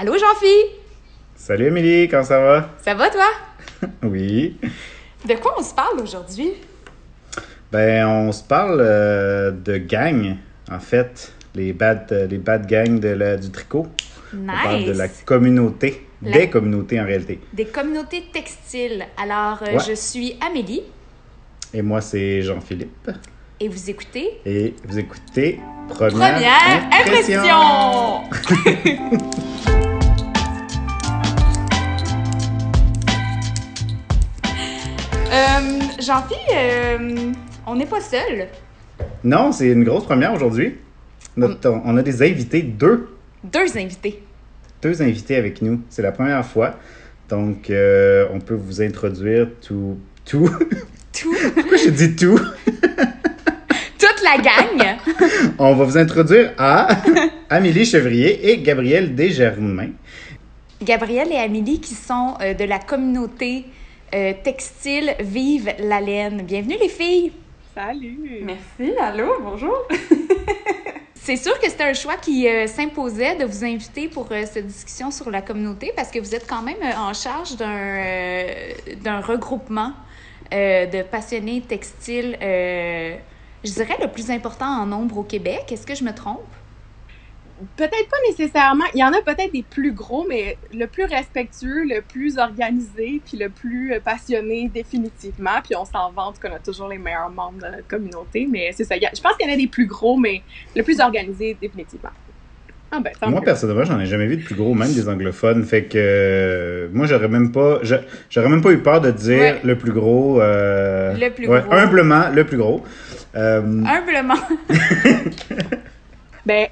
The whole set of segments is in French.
Allô, Jean-Philippe? Salut Émilie, comment ça va? Ça va, toi? oui. De quoi on se parle aujourd'hui? Ben, on se parle euh, de gang, en fait, les bad, euh, les bad gangs de la, du tricot. Nice. On parle de la communauté, La- des communautés en réalité. Des communautés textiles. Alors, euh, Ouais. je suis Amélie Et moi, c'est Jean-Philippe. et vous écoutez? Et vous écoutez Première, Première Impression! Jean-Philippe, euh, on n'est pas seul. Non, c'est une grosse première aujourd'hui. Notre- On a des invités, deux, Deux invités. deux invités avec nous. C'est la première fois. Donc, euh, on peut vous introduire tout. Tout. Tout, Pourquoi je dis tout? toute la gang. On va vous introduire à Amélie Chevrier et Gabriel Desgermain. Gabrielle et Amélie qui sont euh, de la communauté euh, textile Vive la laine. Bienvenue les filles. Salut! Merci, allô, bonjour. C'est sûr que c'était un choix qui euh, s'imposait de vous inviter pour euh, cette discussion sur la communauté parce que vous êtes quand même en charge d'un euh, d'un regroupement euh, de passionnés textiles, euh, je dirais le plus important en nombre au Québec. Est-ce que je me trompe? Peut-être pas nécessairement. Il y en a peut-être des plus gros, mais le plus respectueux, le plus organisé, puis le plus euh, passionné définitivement. Puis on s'en vante qu'on a toujours les meilleurs membres de notre communauté. Mais c'est ça. Il y a- Je pense qu'il y en a des plus gros, mais le plus organisé définitivement. Ah ben, Moi, personnellement, j'en ai jamais vu de plus gros, même des anglophones. Fait que euh, moi, j'aurais même pas, j'aurais même pas eu peur de dire Ouais. le plus gros. euh, Le plus ouais, gros. Humblement, le plus gros. Euh, Humblement. Ben,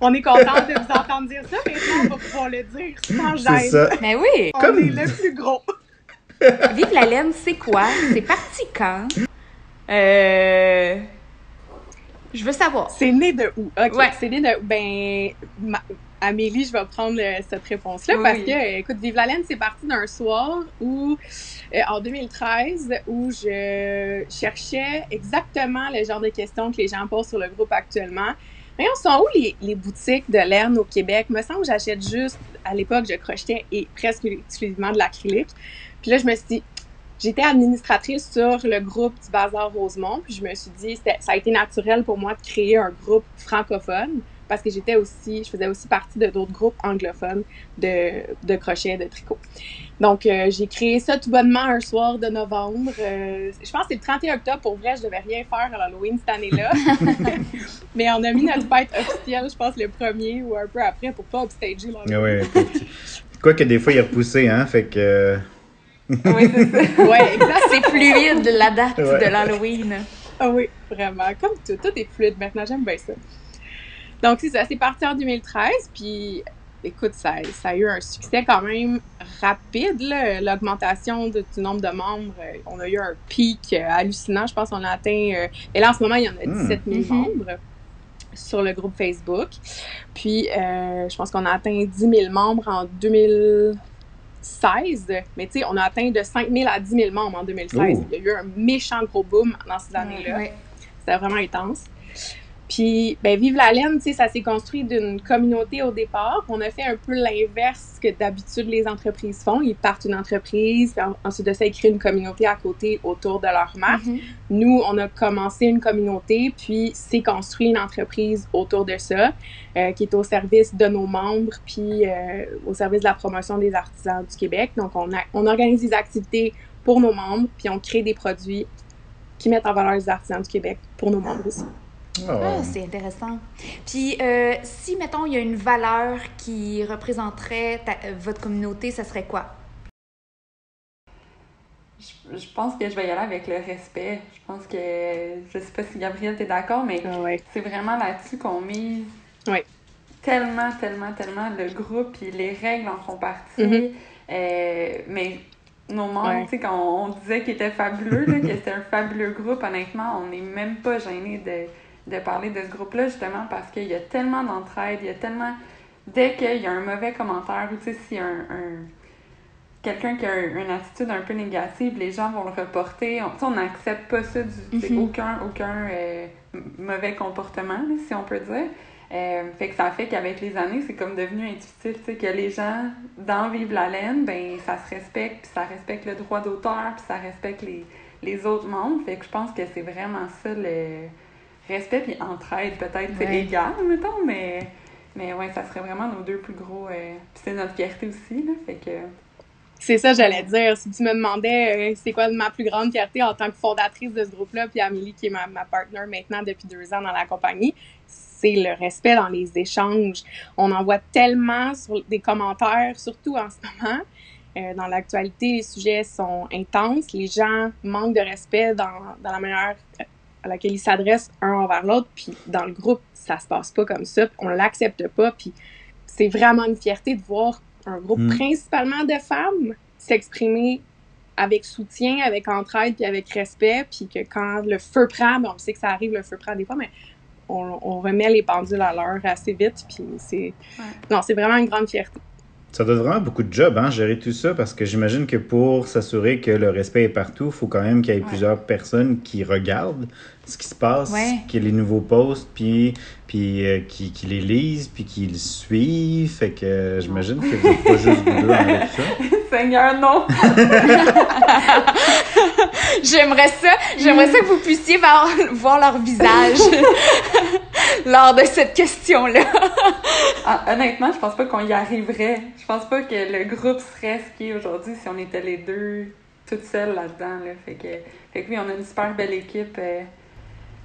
on est content de vous entendre dire ça. Maintenant, on va pouvoir le dire sans c'est gêne. ça. Mais oui! On Comme- est le plus gros. Vive la laine, c'est quoi? C'est parti quand? Euh... Je veux savoir. C'est né de où? OK, Ouais. c'est né de... Ben, ma- Amélie, je vais prendre cette réponse-là Oui. parce que, écoute, Vive la laine, c'est parti d'un soir où, euh, en 2013, où je cherchais exactement le genre de questions que les gens posent sur le groupe actuellement. Mais on sont où les, boutiques de laine au Québec? Me semble que j'achète juste, à l'époque, je crochetais et presque exclusivement de l'acrylique. Puis là, je me suis dit, J'étais administratrice sur le groupe du Bazar Rosemont, puis je me suis dit, ça a été naturel pour moi de créer un groupe francophone parce que j'étais aussi, je faisais aussi partie de d'autres groupes anglophones de, de crochet, de tricot. Donc, euh, j'ai créé ça tout bonnement un soir de novembre. Euh, je pense que c'est le 31 octobre. Pour vrai, je devais rien faire à l'Halloween cette année-là. Mais on a mis notre fête officielle, je pense, le premier ou un peu après pour pas upstager l'Halloween. Ouais, Quoi que des fois, il est repoussé, hein. Fait que. euh, Oui, c'est ça. Ouais, exact. C'est fluide, la date Ouais. de l'Halloween. Ah oui, vraiment. Comme tout, tout est fluide maintenant, j'aime bien ça. Donc, c'est ça, c'est parti en 2013, puis écoute, ça, ça a eu un succès quand même rapide, là, l'augmentation de- du nombre de membres. euh, On a eu un pic euh, hallucinant, je pense qu'on a atteint... euh, et là, en ce moment, il y en a Hmm. 17 000 Mhm. membres sur le groupe Facebook. Puis, euh, je pense qu'on a atteint 10 000 membres en 2016, mais tu sais, on a atteint de 5 000 à 10 000 membres en 2016. Oh. Il y a eu un méchant gros boom dans ces années-là. Ouais. C'était vraiment intense. Puis, ben, Vive la laine, tu sais, ça s'est construit d'une communauté au départ. On a fait un peu l'inverse que d'habitude les entreprises font. Ils partent une entreprise, puis en- ensuite de ça, ils créent une communauté à côté autour de leur marque. Mhm. Nous, on a commencé une communauté, puis c'est construit une entreprise autour de ça, euh, qui est au service de nos membres, puis euh, au service de la promotion des artisans du Québec. Donc, on, a, on organise des activités pour nos membres, puis on crée des produits qui mettent en valeur les artisans du Québec pour nos membres aussi. Oh. Ah, c'est intéressant. Puis, euh, si, mettons, il y a une valeur qui représenterait ta- euh, votre communauté, ça serait quoi? Je, je pense que je vais y aller avec le respect. Je pense que, je sais pas si Gabrielle t'es d'accord, mais Ah ouais. c'est vraiment là-dessus qu'on mise Oui. tellement, tellement, tellement le groupe, puis les règles en font partie. Mhm. Euh, mais nos membres, Ouais. tu sais, quand on disait qu'ils étaient fabuleux, là, que c'était un fabuleux groupe, honnêtement, on n'est même pas gêné de, de parler de ce groupe-là, justement, parce qu'il y a tellement d'entraide, il y a tellement. Dès qu'il y a un mauvais commentaire, ou tu sais, si un. un- quelqu'un qui a un- une attitude un peu négative, les gens vont le reporter. On n'accepte pas ça du c'est Mhm. aucun, aucun euh, mauvais comportement, si on peut dire. Euh, fait que ça fait qu'avec les années, c'est comme devenu intuitif, tu sais, que les gens, dans Vive la laine, ben ça se respecte, puis ça respecte le droit d'auteur, puis ça respecte les, les autres membres. Fait que je pense que c'est vraiment ça, le respect, puis entraide, peut-être, c'est Ouais. égal, mettons, mais, mais ouais, ça serait vraiment nos deux plus gros... euh, puis c'est notre fierté aussi, là, fait que... C'est ça, j'allais dire. Si tu me demandais euh, c'est quoi ma plus grande fierté en tant que fondatrice de ce groupe-là, puis Amélie, qui est ma, ma partner maintenant depuis deux ans dans la compagnie, c'est le respect dans les échanges. On en voit tellement sur des commentaires, surtout en ce moment. Euh, dans l'actualité, les sujets sont intenses. Les gens manquent de respect dans, dans la manière à laquelle ils s'adressent un envers l'autre. Puis dans le groupe, ça se passe pas comme ça. On l'accepte pas. Puis c'est vraiment une fierté de voir un groupe Mm. principalement de femmes s'exprimer avec soutien, avec entraide, puis avec respect, puis que quand le feu prend, ben on sait que ça arrive, le feu prend des fois, mais on, on remet les pendules à l'heure assez vite, puis c'est... Ouais. Non, c'est vraiment une grande fierté. Ça donne vraiment beaucoup de job, hein, gérer tout ça, parce que j'imagine que pour s'assurer que le respect est partout, il faut quand même qu'il y ait Ouais. plusieurs personnes qui regardent ce qui se passe, Ouais. qui les nouveaux posts, puis, puis euh, qui, qui les lisent, puis qui le suivent. Fait que euh, j'imagine que vous n'êtes pas juste vous deux avec ça. Seigneur, non! J'aimerais ça, j'aimerais ça que vous puissiez voir, voir leur visage lors de cette question-là. Ah, honnêtement, je pense pas qu'on y arriverait. Je pense pas que le groupe serait ce qu'il est aujourd'hui si on était les deux toutes seules là-dedans. Là. Fait, que, fait que oui, on a une super belle équipe. euh,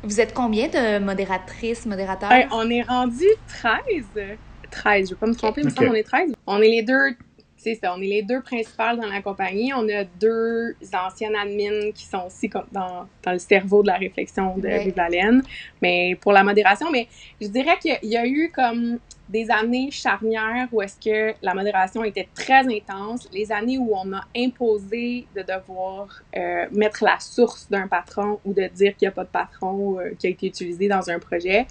Vous êtes combien de modératrices, modérateurs? Hey, on est rendu 13. 13, je vais pas me tromper, mais Ok. on est 13. On est les deux, c'est ça, on est les deux principales dans la compagnie. On a deux anciennes admins qui sont aussi comme dans, dans le cerveau de la réflexion de laine, mais pour la modération. Mais je dirais qu'il y a- il y a eu comme des années charnières où est-ce que la modération était très intense, les années où on a imposé de devoir euh, mettre la source d'un patron ou de dire qu'il n'y a pas de patron euh, qui a été utilisé dans un projet.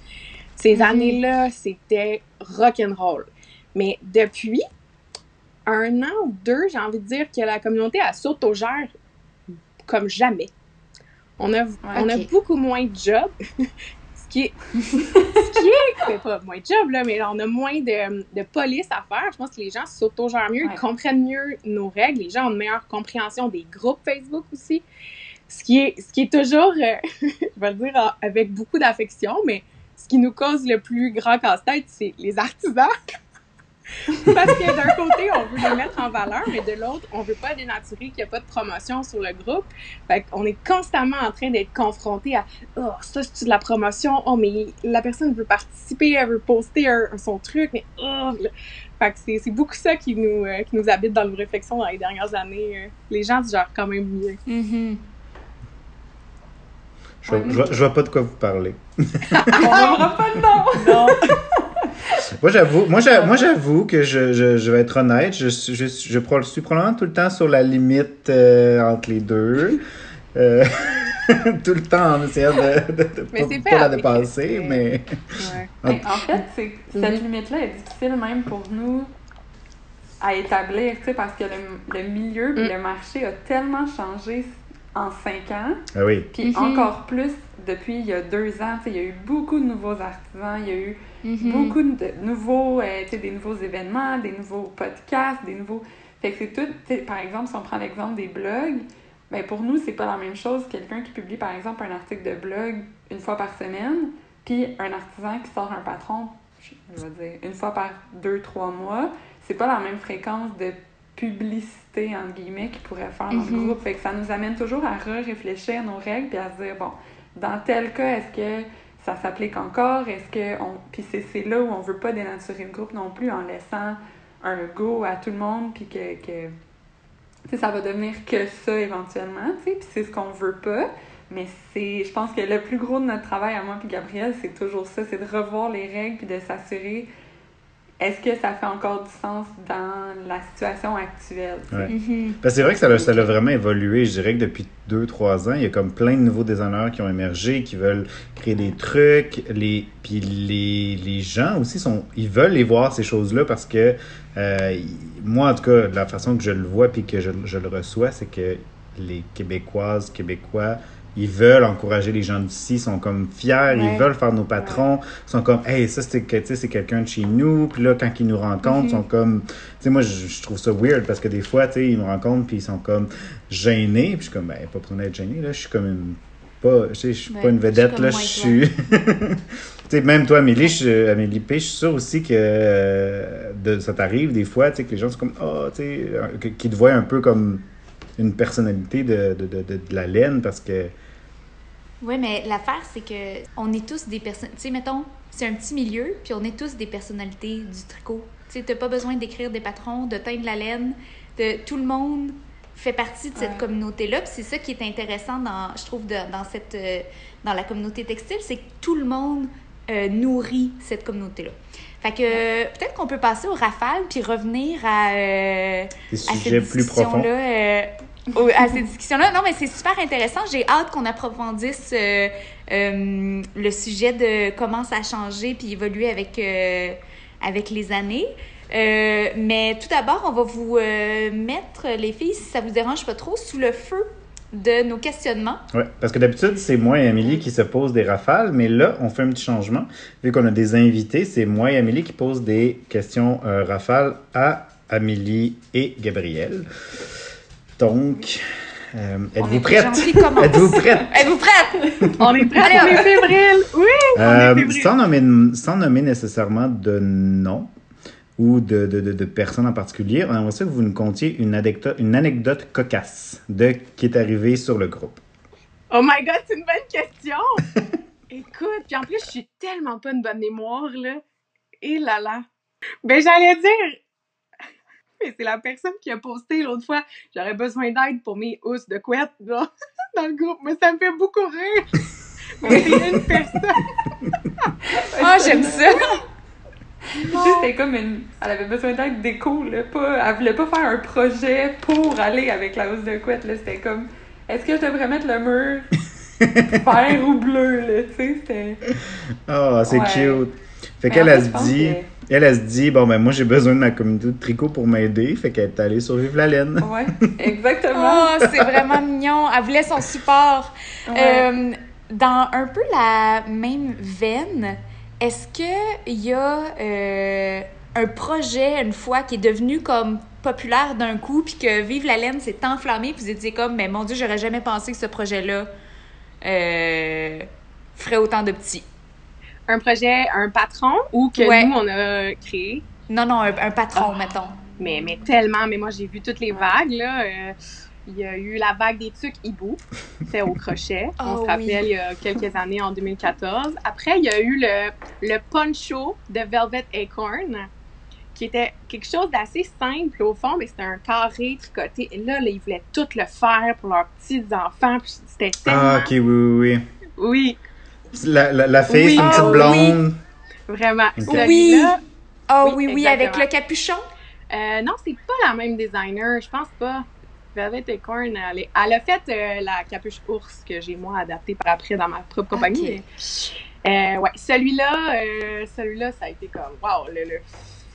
Ces Mhm. années-là, c'était rock'n'roll. Mais depuis un an ou deux, j'ai envie de dire que la communauté, elle s'autogère comme jamais. On a, on a beaucoup moins de jobs. ce qui est, ce qui est, c'est pas moins de jobs, là, mais on a moins de, de police à faire. Je pense que les gens s'autogèrent mieux, Ouais. ils comprennent mieux nos règles. Les gens ont une meilleure compréhension des groupes Facebook aussi. Ce qui est, ce qui est toujours, euh, je vais le dire avec beaucoup d'affection, mais ce qui nous cause le plus grand casse-tête, c'est les artisans. Parce que d'un côté, on veut les mettre en valeur, mais de l'autre, on veut pas dénaturer qu'il n'y a pas de promotion sur le groupe. Fait qu'on est constamment en train d'être confronté à Oh, ça, c'est de la promotion. Oh, mais la personne veut participer, elle veut poster un- son truc, mais oh! Fait que c'est, c'est beaucoup ça qui nous, euh, qui nous habite dans nos réflexions dans les dernières années. euh. Les gens se gèrent quand même mieux. Mhm. Je, vois- je, vois- je vois pas de quoi vous parlez. On n'aura pas de nom! Non. Moi, j'avoue, moi, j'a- moi, j'avoue que je, je, je vais être honnête, je, suis- je, je, suis probablement tout le temps sur la limite euh, entre les deux? Euh, tout le temps en essayant de, de, de Mais pas, la dépasser, mais... Ouais. En fait, c'est, cette Mhm. limite-là est difficile même pour nous à établir, tu sais, parce que le, le milieu puis Mm. le marché a tellement changé en cinq ans, Ah oui. puis Mhm. encore plus depuis il y a deux ans. Tu sais, il y a eu beaucoup de nouveaux artisans, il y a eu Mhm. beaucoup de nouveaux, euh, tu sais, des nouveaux événements, des nouveaux podcasts, des nouveaux... Fait que c'est tout, tu sais, par exemple, si on prend l'exemple des blogs, ben pour nous, c'est pas la même chose quelqu'un qui publie, par exemple, un article de blog une fois par semaine, puis un artisan qui sort un patron, je vais dire, une fois par deux, trois mois. C'est pas la même fréquence de publicité, entre guillemets, qu'il pourrait faire dans le Mhm. groupe. Fait que ça nous amène toujours à re-réfléchir nos règles, puis à se dire, bon, dans tel cas, est-ce que ça s'applique encore? Est-ce que on... Puis c'est, c'est là où on veut pas dénaturer le groupe non plus en laissant un go à tout le monde, puis que, que ça va devenir que ça éventuellement, tu sais, puis c'est ce qu'on veut pas. Mais c'est, je pense que le plus gros de notre travail à moi puis Gabriel, c'est toujours ça, c'est de revoir les règles puis de s'assurer est-ce que ça fait encore du sens dans la situation actuelle? Ouais. Mhm. Parce que c'est vrai que ça l'a, ça l'a vraiment évolué. Je dirais que depuis 2-3 ans, il y a comme plein de nouveaux designers qui ont émergé, qui veulent créer des trucs. Les, puis les, les gens aussi, sont, ils veulent les voir, ces choses-là, parce que euh, moi, en tout cas, la façon que je le vois puis que je, je le reçois, c'est que les Québécoises, Québécois ils veulent encourager les gens d'ici, sont comme fiers, Ouais. ils veulent faire nos patrons, sont comme, hey, ça, c'est quelqu'un de chez nous. Puis là, quand ils nous rencontrent, Mhm. ils sont comme, tu sais, moi, je, je trouve ça weird parce que des fois, tu sais, ils nous rencontrent, puis ils sont comme gênés. Puis je suis comme, ben, pas besoin d'être gêné, là, je suis comme une. Pas, je sais, je suis Ouais, pas une vedette, là, je suis. Tu sais, même toi, Amélie, je, Amélie P, je suis sûr aussi que euh, de, ça t'arrive des fois, tu sais, que les gens sont comme, ah, tu sais, euh, qu'ils te voient un peu comme une personnalité de, de, de- de la laine parce que. Oui, mais l'affaire, c'est que on est tous des personnes. Tu sais, mettons, c'est un petit milieu, puis on est tous des personnalités du tricot. Tu sais, t'as pas besoin d'écrire des patrons, de teindre la laine. De, tout le monde fait partie de cette Ouais. communauté-là. Puis c'est ça qui est intéressant, dans, je trouve, de- dans, cette, euh, dans la communauté textile, c'est que tout le monde euh, nourrit cette communauté-là. Fait que euh, peut-être qu'on peut passer au rafale puis revenir à, euh, Des à cette sujets plus profonds. euh, à ces discussions-là. Non, mais c'est super intéressant. J'ai hâte qu'on approfondisse euh, euh, le sujet de comment ça a changé puis évolué avec, euh, avec les années. Mais tout d'abord, on va vous mettre, les filles, si ça vous dérange pas trop, sous le feu de nos questionnements. Ouais, parce que d'habitude, c'est moi et Amélie qui se posent des rafales, mais là, on fait un petit changement. Vu qu'on a des invités, c'est moi et Amélie qui posent des questions rafales à Amélie et Gabriel. Donc, euh, êtes-vous est commence. Êtes-vous prêtes? Êtes-vous prêtes? On est prêts, on est fébriles. Oui! Euh, fébrile. sans, nommer, sans nommer nécessairement de nom ou de, de, de, de personne en particulier, on aimerait ça que vous nous contiez une anecdote, une anecdote cocasse de qui est arrivée sur le groupe. Oh my god, c'est une bonne question! Écoute, puis en plus, je suis tellement pas une bonne mémoire, là. Et là là. Ben, j'allais dire. Mais c'est la personne qui a posté l'autre fois. J'aurais besoin d'aide pour mes housses de couette, là, dans le groupe. Mais ça me fait beaucoup rire. Mais c'est une personne. Ah, j'aime ça. C'était comme une. Elle avait besoin d'aide déco, là. Pas... Elle voulait pas faire un projet pour aller avec la housse de couette, là. C'était comme. Est-ce que je devrais mettre le mur vert ou bleu, là? Tu sais, c'était. Ah, c'est Ouais. cute. Fait qu'elle, elle fait, elle, elle se dit, bon, ben, moi, j'ai besoin de ma communauté de tricot pour m'aider. Fait qu'elle est allée survivre la laine. Ouais, exactement. Oh, c'est vraiment mignon. Elle voulait son support. Ouais. Euh, dans un peu la même veine, est-ce qu'il y a euh, un projet, une fois, qui est devenu comme populaire d'un coup, puis que Vive la laine s'est enflammé, puis vous étiez comme, mais mon Dieu, j'aurais jamais pensé que ce projet-là euh, ferait autant de petits? Un projet, un patron ou que Ouais. nous, on a créé? Non, non, un, un patron, Ah. mettons. Mais, mais tellement. Mais moi, j'ai vu toutes les vagues, là. Euh, il y a eu la vague des tucs hibou. C'était au crochet. Ah on se oui. rappelle, il y a quelques années, en 2014. Après, il y a eu le, le poncho de Velvet Acorn, qui était quelque chose d'assez simple au fond, mais c'était un carré tricoté. Et là, là, ils voulaient tout le faire pour leurs petits-enfants. Puis c'était tellement... Ah, ok, oui, oui, Oui, oui. La, la, la fille, Oui. c'est une petite Ah, blonde. vraiment. Ok. Celui-là, Ah Oui, oui, oui, avec le capuchon? Euh, non, c'est pas la même designer, je pense pas. Velvet Acorn, elle, est- elle a fait euh, la capuche ours que j'ai moi adaptée par après dans ma propre compagnie. mais, euh, ouais, celui-là, euh, celui-là, ça a été comme wow, le, le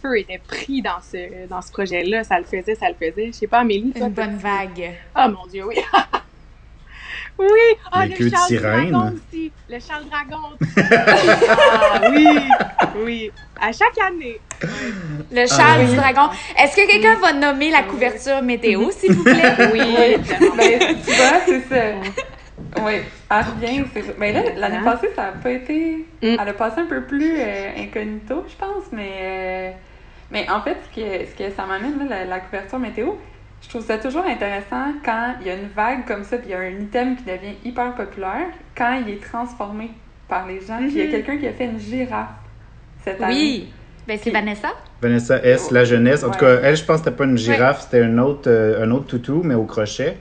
feu était pris dans ce dans ce projet-là, ça le faisait, ça le faisait. Je sais pas, Amélie, toi, Une bonne vague. Oh mon dieu, oui. oui, ah, Les le queues de Charles sirène. Dragon aussi, le Charles Dragon. ah oui, oui, à chaque année. Le Charles Ah du oui. dragon. Est-ce que quelqu'un va nommer la couverture météo, s'il vous plaît? Oui, Oui. Ben, tu vois, c'est ça. Oui, elle revient. Mais là, l'année Hein? passée, ça n'a pas été. Mm. Elle a passé un peu plus euh, incognito, je pense, mais. euh, Mais en fait, ce que, ce que ça m'amène, là, la, la couverture météo, je trouve ça toujours intéressant quand il y a une vague comme ça, puis il y a un item qui devient hyper populaire, quand il est transformé par les gens. Puis il y a Mhm. quelqu'un qui a fait une girafe cette année. Oui. Ben, c'est Vanessa. Vanessa S, la jeunesse. En tout cas, elle, je pense que c'était pas une girafe, c'était un autre, euh, un autre toutou, mais au crochet.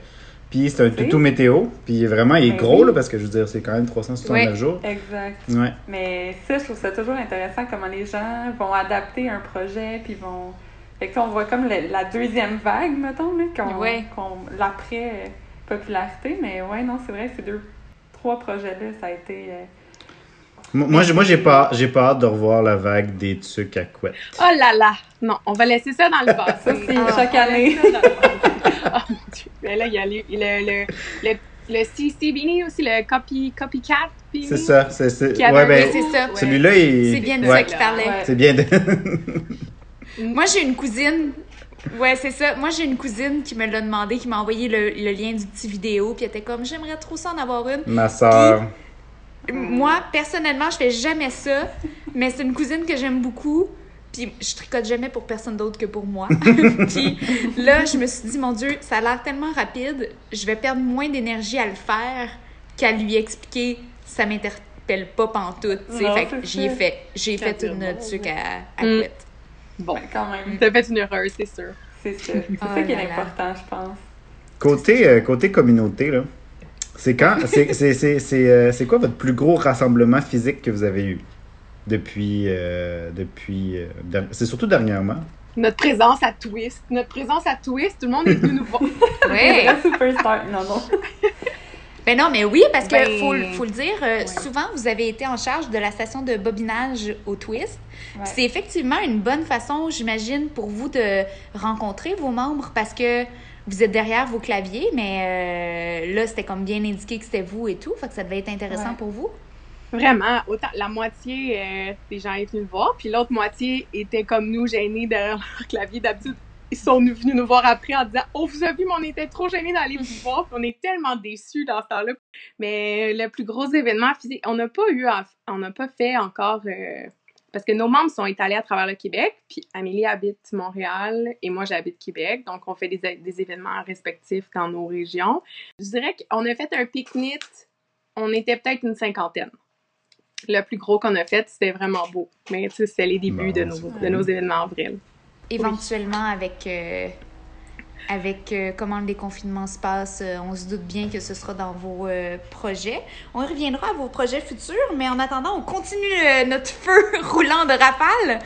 Puis c'est un C'est- toutou météo. Puis vraiment, il est Ben gros, oui. là, parce que je veux dire, c'est quand même 369 Ouais. jours. Exact. Ouais. Mais ça, je trouve ça toujours intéressant comment les gens vont adapter un projet, puis vont. Fait que on voit comme le- la deuxième vague, mettons, là, qu'on, Ouais. qu'on- l'après-popularité. Mais ouais, non, c'est vrai, ces deux, trois projets-là, ça a été. euh, Moi, moi, j'ai- moi, j'ai pas, j'ai pas hâte de revoir la vague des tucs à couette. Oh là là! Non, on va laisser ça dans le passé. Ça, c'est Ah, chaque année. oh mon dieu! Mais là, il y a le, le, le, le Le CC Beanie aussi, le copy, Copycat Beanie. C'est ça. C'est, Ouais, ben, ça. Celui-là, il... C'est bien de ouais, ça qu'il parlait. Ouais. C'est bien de... Moi, j'ai une cousine. Ouais, c'est ça. Moi, j'ai une cousine qui me l'a demandé, qui m'a envoyé le, le lien du petit vidéo, puis elle était comme, j'aimerais trop ça en avoir une. Ma soeur. Moi, personnellement, je fais jamais ça, mais c'est une cousine que j'aime beaucoup. Puis je tricote jamais pour personne d'autre que pour moi. puis là, je me suis dit, mon Dieu, ça a l'air tellement rapide, je vais perdre moins d'énergie à le faire qu'à lui expliquer. Ça m'interpelle pas pantoute. tu sais. Non, Fait fait. J'ai fait Quand une tuque à, à Mm. Bon, quand même. t'as fait une erreur, c'est sûr. C'est ça. C'est Oh ça qui est là. important, je pense. Côté, euh, côté communauté, là, c'est quand... C'est, c'est, c'est, c'est, euh, c'est quoi votre plus gros rassemblement physique que vous avez eu? Depuis... euh, depuis euh, der- C'est surtout dernièrement. Notre présence à Twist. Notre présence à Twist, tout le monde est venu nous voir. Ouais. La superstar. Non, non. Ben non, mais oui, parce que Ben, faut, le- faut le dire, euh, ouais. souvent vous avez été en charge de la station de bobinage au Twist. Ouais. C'est effectivement une bonne façon, j'imagine, pour vous de rencontrer vos membres parce que vous êtes derrière vos claviers, mais euh, là, c'était comme bien indiqué que c'était vous et tout, fait que ça devait être intéressant Ouais. pour vous. Vraiment, autant la moitié euh, des gens étaient venus voir, puis l'autre moitié était comme nous, gênés derrière leur clavier. D'habitude, ils sont venus nous voir après en disant Oh, vous avez vu, mais on était trop gênés d'aller vous voir, puis on est tellement déçus dans ce temps-là. Mais le plus gros événement physique, on n'a pas eu, à- on n'a pas fait encore. euh, parce que nos membres sont étalés à travers le Québec, puis Amélie habite Montréal et moi j'habite Québec, donc on fait des, des événements respectifs dans nos régions. Je dirais qu'on a fait un pique-nique, on était peut-être une cinquantaine. Le plus gros qu'on a fait, c'était vraiment beau. Mais tu sais, c'était les débuts Bon, de, nos, de nos événements avril. Éventuellement, avec, euh, avec euh, comment le déconfinement se passe, euh, on se doute bien que ce sera dans vos projets. On reviendra à vos projets futurs, mais en attendant, on continue notre feu roulant de rafale.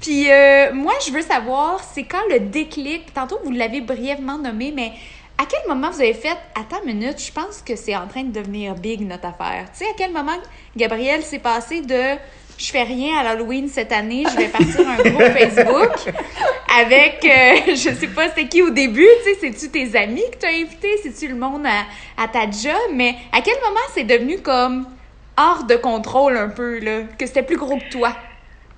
Puis moi, je veux savoir, c'est quand le déclic, tantôt vous l'avez brièvement nommé, mais à quel moment vous avez fait Attends minute, je pense que c'est en train de devenir big notre affaire. Tu sais, à quel moment Gabriel s'est passé de je fais rien à l'Halloween cette année, je vais partir un groupe Facebook avec, euh, je sais pas c'était qui au début, tu sais, c'est-tu tes amis que tu as invités, c'est-tu le monde à, à ta job, mais à quel moment c'est devenu comme hors de contrôle un peu, là, que c'était plus gros que toi?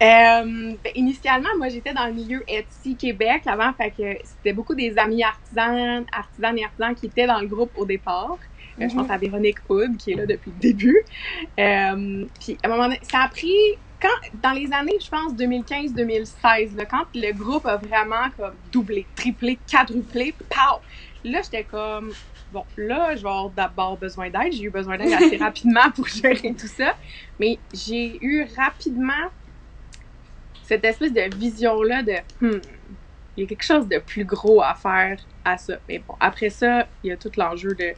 Euh, ben, initialement, moi, j'étais dans le milieu Etsy Québec avant, fait que c'était beaucoup des amis artisans, artisans et artisans qui étaient dans le groupe au départ. Euh, je pense à Véronique Hood, qui est là depuis le début. Euh, puis, à un moment donné, ça a pris, quand, dans les années, je pense, 2015-2016, là, quand le groupe a vraiment comme doublé, triplé, quadruplé, pow! Là, j'étais comme, bon, là, je vais avoir d'abord besoin d'aide. J'ai eu besoin d'aide assez rapidement pour gérer tout ça. Mais j'ai eu rapidement cette espèce de vision-là de, hmm, il y a quelque chose de plus gros à faire à ça. Mais bon, après ça, il y a tout l'enjeu de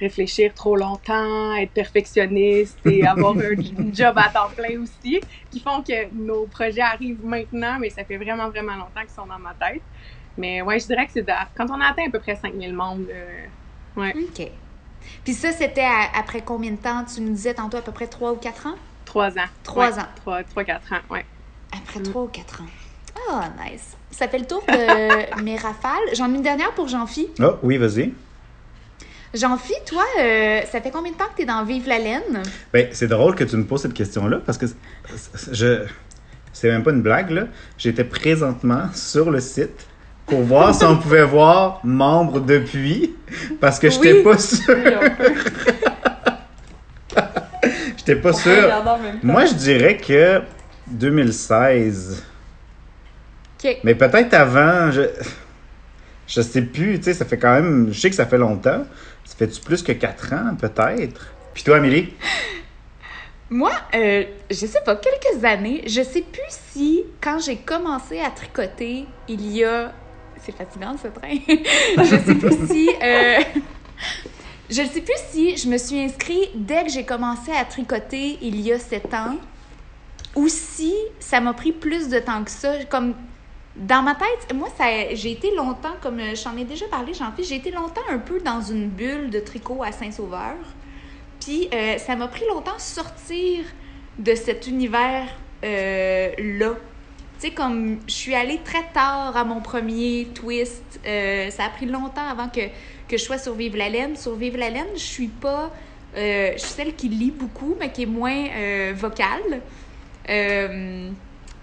réfléchir trop longtemps, être perfectionniste et avoir un job à temps plein aussi, qui font que nos projets arrivent maintenant, mais ça fait vraiment, vraiment longtemps qu'ils sont dans ma tête. Mais ouais, je dirais que c'est de- quand on atteint à peu près 5000 membres, euh, ouais, OK. Puis ça, c'était après combien de temps? Tu nous disais tantôt à peu près 3 ou 4 ans? 3 ans. Trois Ouais, ans. trois- trois, quatre ans, ouais. Après Mm. 3 ou 4 ans. Ah, nice. Ça fait le tour de mes rafales. J'en ai une dernière pour Jean-Phi. Oh, oui, vas-y. Jean-Phi, toi, euh, ça fait combien de temps que tu es dans Vive la laine? Ben, c'est drôle que tu me poses cette question-là parce que c'est- je. C'est même pas une blague, là. J'étais présentement sur le site pour voir si on pouvait voir membre depuis parce que j'étais Oui. pas sûr. J'étais pas sûr. Moi, je dirais que 2016. OK. Mais peut-être avant, je. Je sais plus, tu sais, ça fait quand même. Je sais que ça fait longtemps. Ça fait-tu plus que 4 ans, peut-être? Puis toi, Amélie? Moi, euh, je sais pas, quelques années, je sais plus si, quand j'ai commencé à tricoter, il y a... C'est fatigant, ce train. je sais plus si... euh, Je sais plus si je me suis inscrite dès que j'ai commencé à tricoter il y a sept ans ou si ça m'a pris plus de temps que ça. Comme dans ma tête, moi, j'ai été longtemps, comme euh, j'en ai déjà parlé, j'en fais, j'ai été longtemps un peu dans une bulle de tricot à Saint-Sauveur. Puis euh, ça m'a pris longtemps sortir de cet univers-là. Tu sais, comme je suis allée très tard à mon premier twist. Euh, ça a pris longtemps avant que, que je sois sur Vive la laine. Sur Vive la laine, je suis pas. euh, je suis celle qui lit beaucoup, mais qui est moins euh, vocale.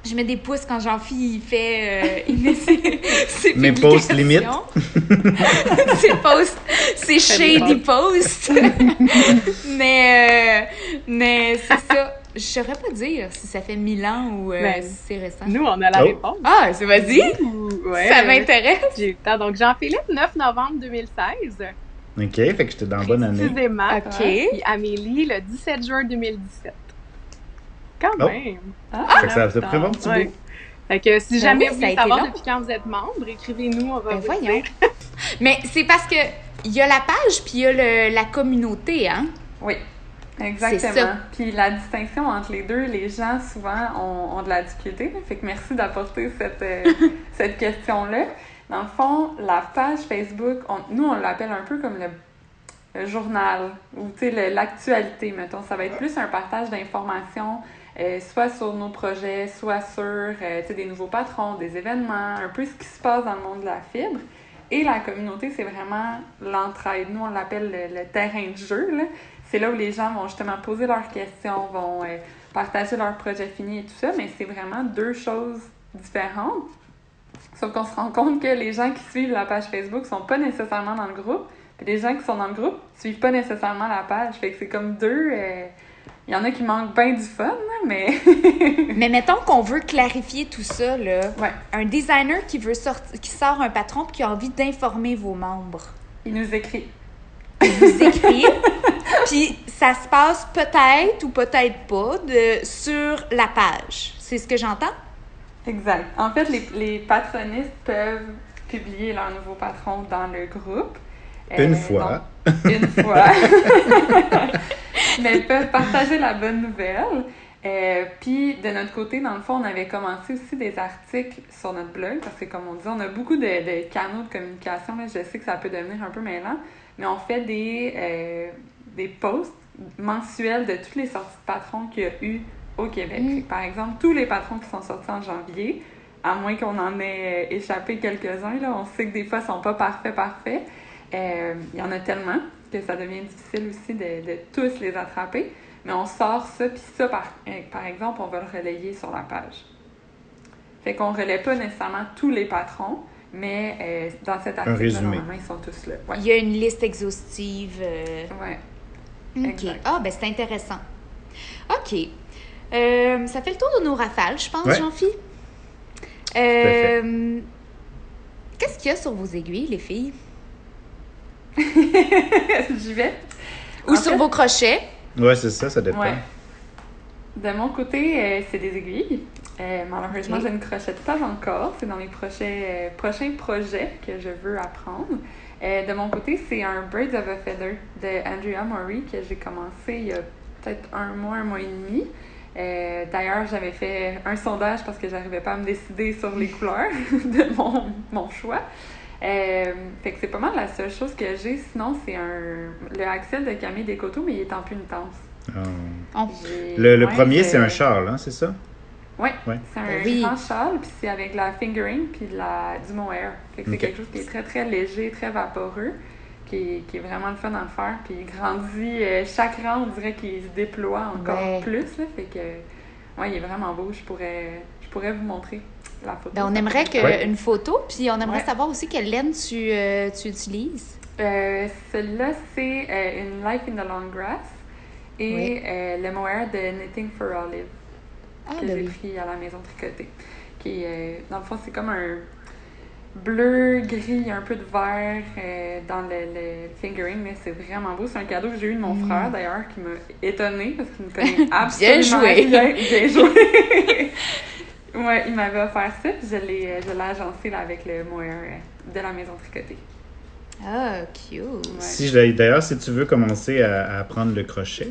Je mets des pouces quand Jean-Phi il fait. euh, il met ses, ses Mes posts publications. ses posts. Ses shady posts. mais euh, mais c'est ça. Je saurais pas dire si ça fait 1000 ans ou euh, Ben, si c'est récent. Nous, on a la Oh. réponse. Ah, c'est vas-y. Ouais, ça m'intéresse. J'ai eu le temps. Donc, Jean-Philippe, 9 novembre 2016. OK, fait que j'étais dans la bonne année. Précisément. OK. Puis Amélie, le 17 juin 2017. Quand Oh. même. Ah, Fait que ça, ça fait un petit Ouais. bout. Fait que si Ben jamais oui, vous voulez savoir long. depuis quand vous êtes membre, écrivez-nous, on va Ben vous voyons. dire. Mais c'est parce que il y a la page puis il y a le- la communauté, hein? Oui, exactement. Puis la distinction entre les deux, les gens souvent ont, ont de la difficulté. Fait que merci d'apporter cette, euh, cette question-là. Dans le fond, la page Facebook, on- nous, on l'appelle un peu comme le, le journal ou tu sais, le- l'actualité, mettons. Ça va être plus un partage d'informations, euh, soit sur nos projets, soit sur euh, des nouveaux patrons, des événements, un peu ce qui se passe dans le monde de la fibre. Et la communauté, c'est vraiment l'entraide. Nous, on l'appelle le, terrain de jeu. C'est là où les gens vont justement poser leurs questions, vont euh, partager leurs projets finis et tout ça, mais c'est vraiment deux choses différentes. Sauf qu'on se rend compte que les gens qui suivent la page Facebook sont pas nécessairement dans le groupe, puis les gens qui sont dans le groupe suivent pas nécessairement la page. Fait que c'est comme deux. Il y en a qui manquent bien du fun, là, mais. Mais mettons qu'on veut clarifier tout ça là. ouais, Un designer qui veut sortir qui sort un patron puis qui a envie d'informer vos membres. il nous écrit. vous écrire. Puis ça se passe peut-être ou peut-être pas de, sur la page. C'est ce que j'entends? Exact. En fait, les, les patronistes peuvent publier leur nouveau patron dans le groupe. Une Euh, fois. donc, une fois. Mais ils peuvent partager la bonne nouvelle. Euh, Puis, de notre côté, dans le fond, on avait commencé aussi des articles sur notre blog, parce que, comme on dit, on a beaucoup de, de canaux de communication. Là. Je sais que ça peut devenir un peu mêlant, mais on fait des, euh, des posts mensuels de toutes les sorties de patrons qu'il y a eu au Québec. Mm. Par exemple, tous les patrons qui sont sortis en janvier, à moins qu'on en ait euh, échappé quelques-uns, là, on sait que des fois, ils sont pas parfaits, parfaits. Euh, Il y en a tellement que ça devient difficile aussi de, de tous les attraper. Mais on sort ça, puis ça, par, par exemple, on va le relayer sur la page. Fait qu'on relaie pas nécessairement tous les patrons, mais euh, dans cet article résumé. normalement, ils sont tous là. Ouais. Il y a une liste exhaustive. euh, Ouais. OK. Ah, ben c'est intéressant. OK. Euh, ça fait le tour de nos rafales, je pense, Ouais. Jean-Phi. Euh, Qu'est-ce qu'il y a sur vos aiguilles, les filles? J'y vais. Ou En sur fait- vos crochets? Ouais, c'est ça, ça dépend. Ouais. De mon côté, euh, c'est des aiguilles. Euh, malheureusement, Ok. je ne crochette pas encore. C'est dans mes prochains, euh, prochains projets que je veux apprendre. Euh, de mon côté, c'est un Birds of a Feather de Andrea Murray que j'ai commencé il y a peut-être un mois, un mois et demi. Euh, D'ailleurs, j'avais fait un sondage parce que j'arrivais pas à me décider sur les couleurs de mon, mon choix. Euh, fait que c'est pas mal la seule chose que j'ai. Sinon, c'est un le Axel de Camille Descoteaux, mais il est en punitance. Ah. J'ai- Le, le ouais, premier, c'est un châle, hein, c'est ça? Oui, Ouais. c'est un oui. grand châle, puis c'est avec de la fingering puis de la, du mohair. Fait que c'est quelque chose qui est très, très léger, très vaporeux, qui est, qui est vraiment le fun à le faire. Puis il grandit, euh, chaque rang, on dirait qu'il se déploie encore Ouais. plus. Là, fait que, ouais, il est vraiment beau. Je pourrais, je pourrais vous montrer la photo. Ben, on aimerait que, Ouais. une photo, puis on aimerait Ouais. savoir aussi quelle laine tu, euh, tu utilises. Euh, Celui-là, c'est euh, une Life in the Long Grass et Oui. euh, le mohair de Knitting for Olive. Ah, que ben j'ai oui. pris à la maison tricotée. Qui euh, dans le fond, c'est comme un bleu, gris, un peu de vert euh, dans le, le fingering, mais c'est vraiment beau. C'est un cadeau que j'ai eu de mon Mm. frère, d'ailleurs, qui m'a étonnée parce qu'il me connaît absolument joué. rien. Bien joué! ouais, il m'avait offert ça, puis je l'ai euh, je l'ai agencé là, avec le mohair euh, de la maison tricotée. Ah, cute. Ouais. Si je- D'ailleurs, si tu veux commencer à, à apprendre le crochet,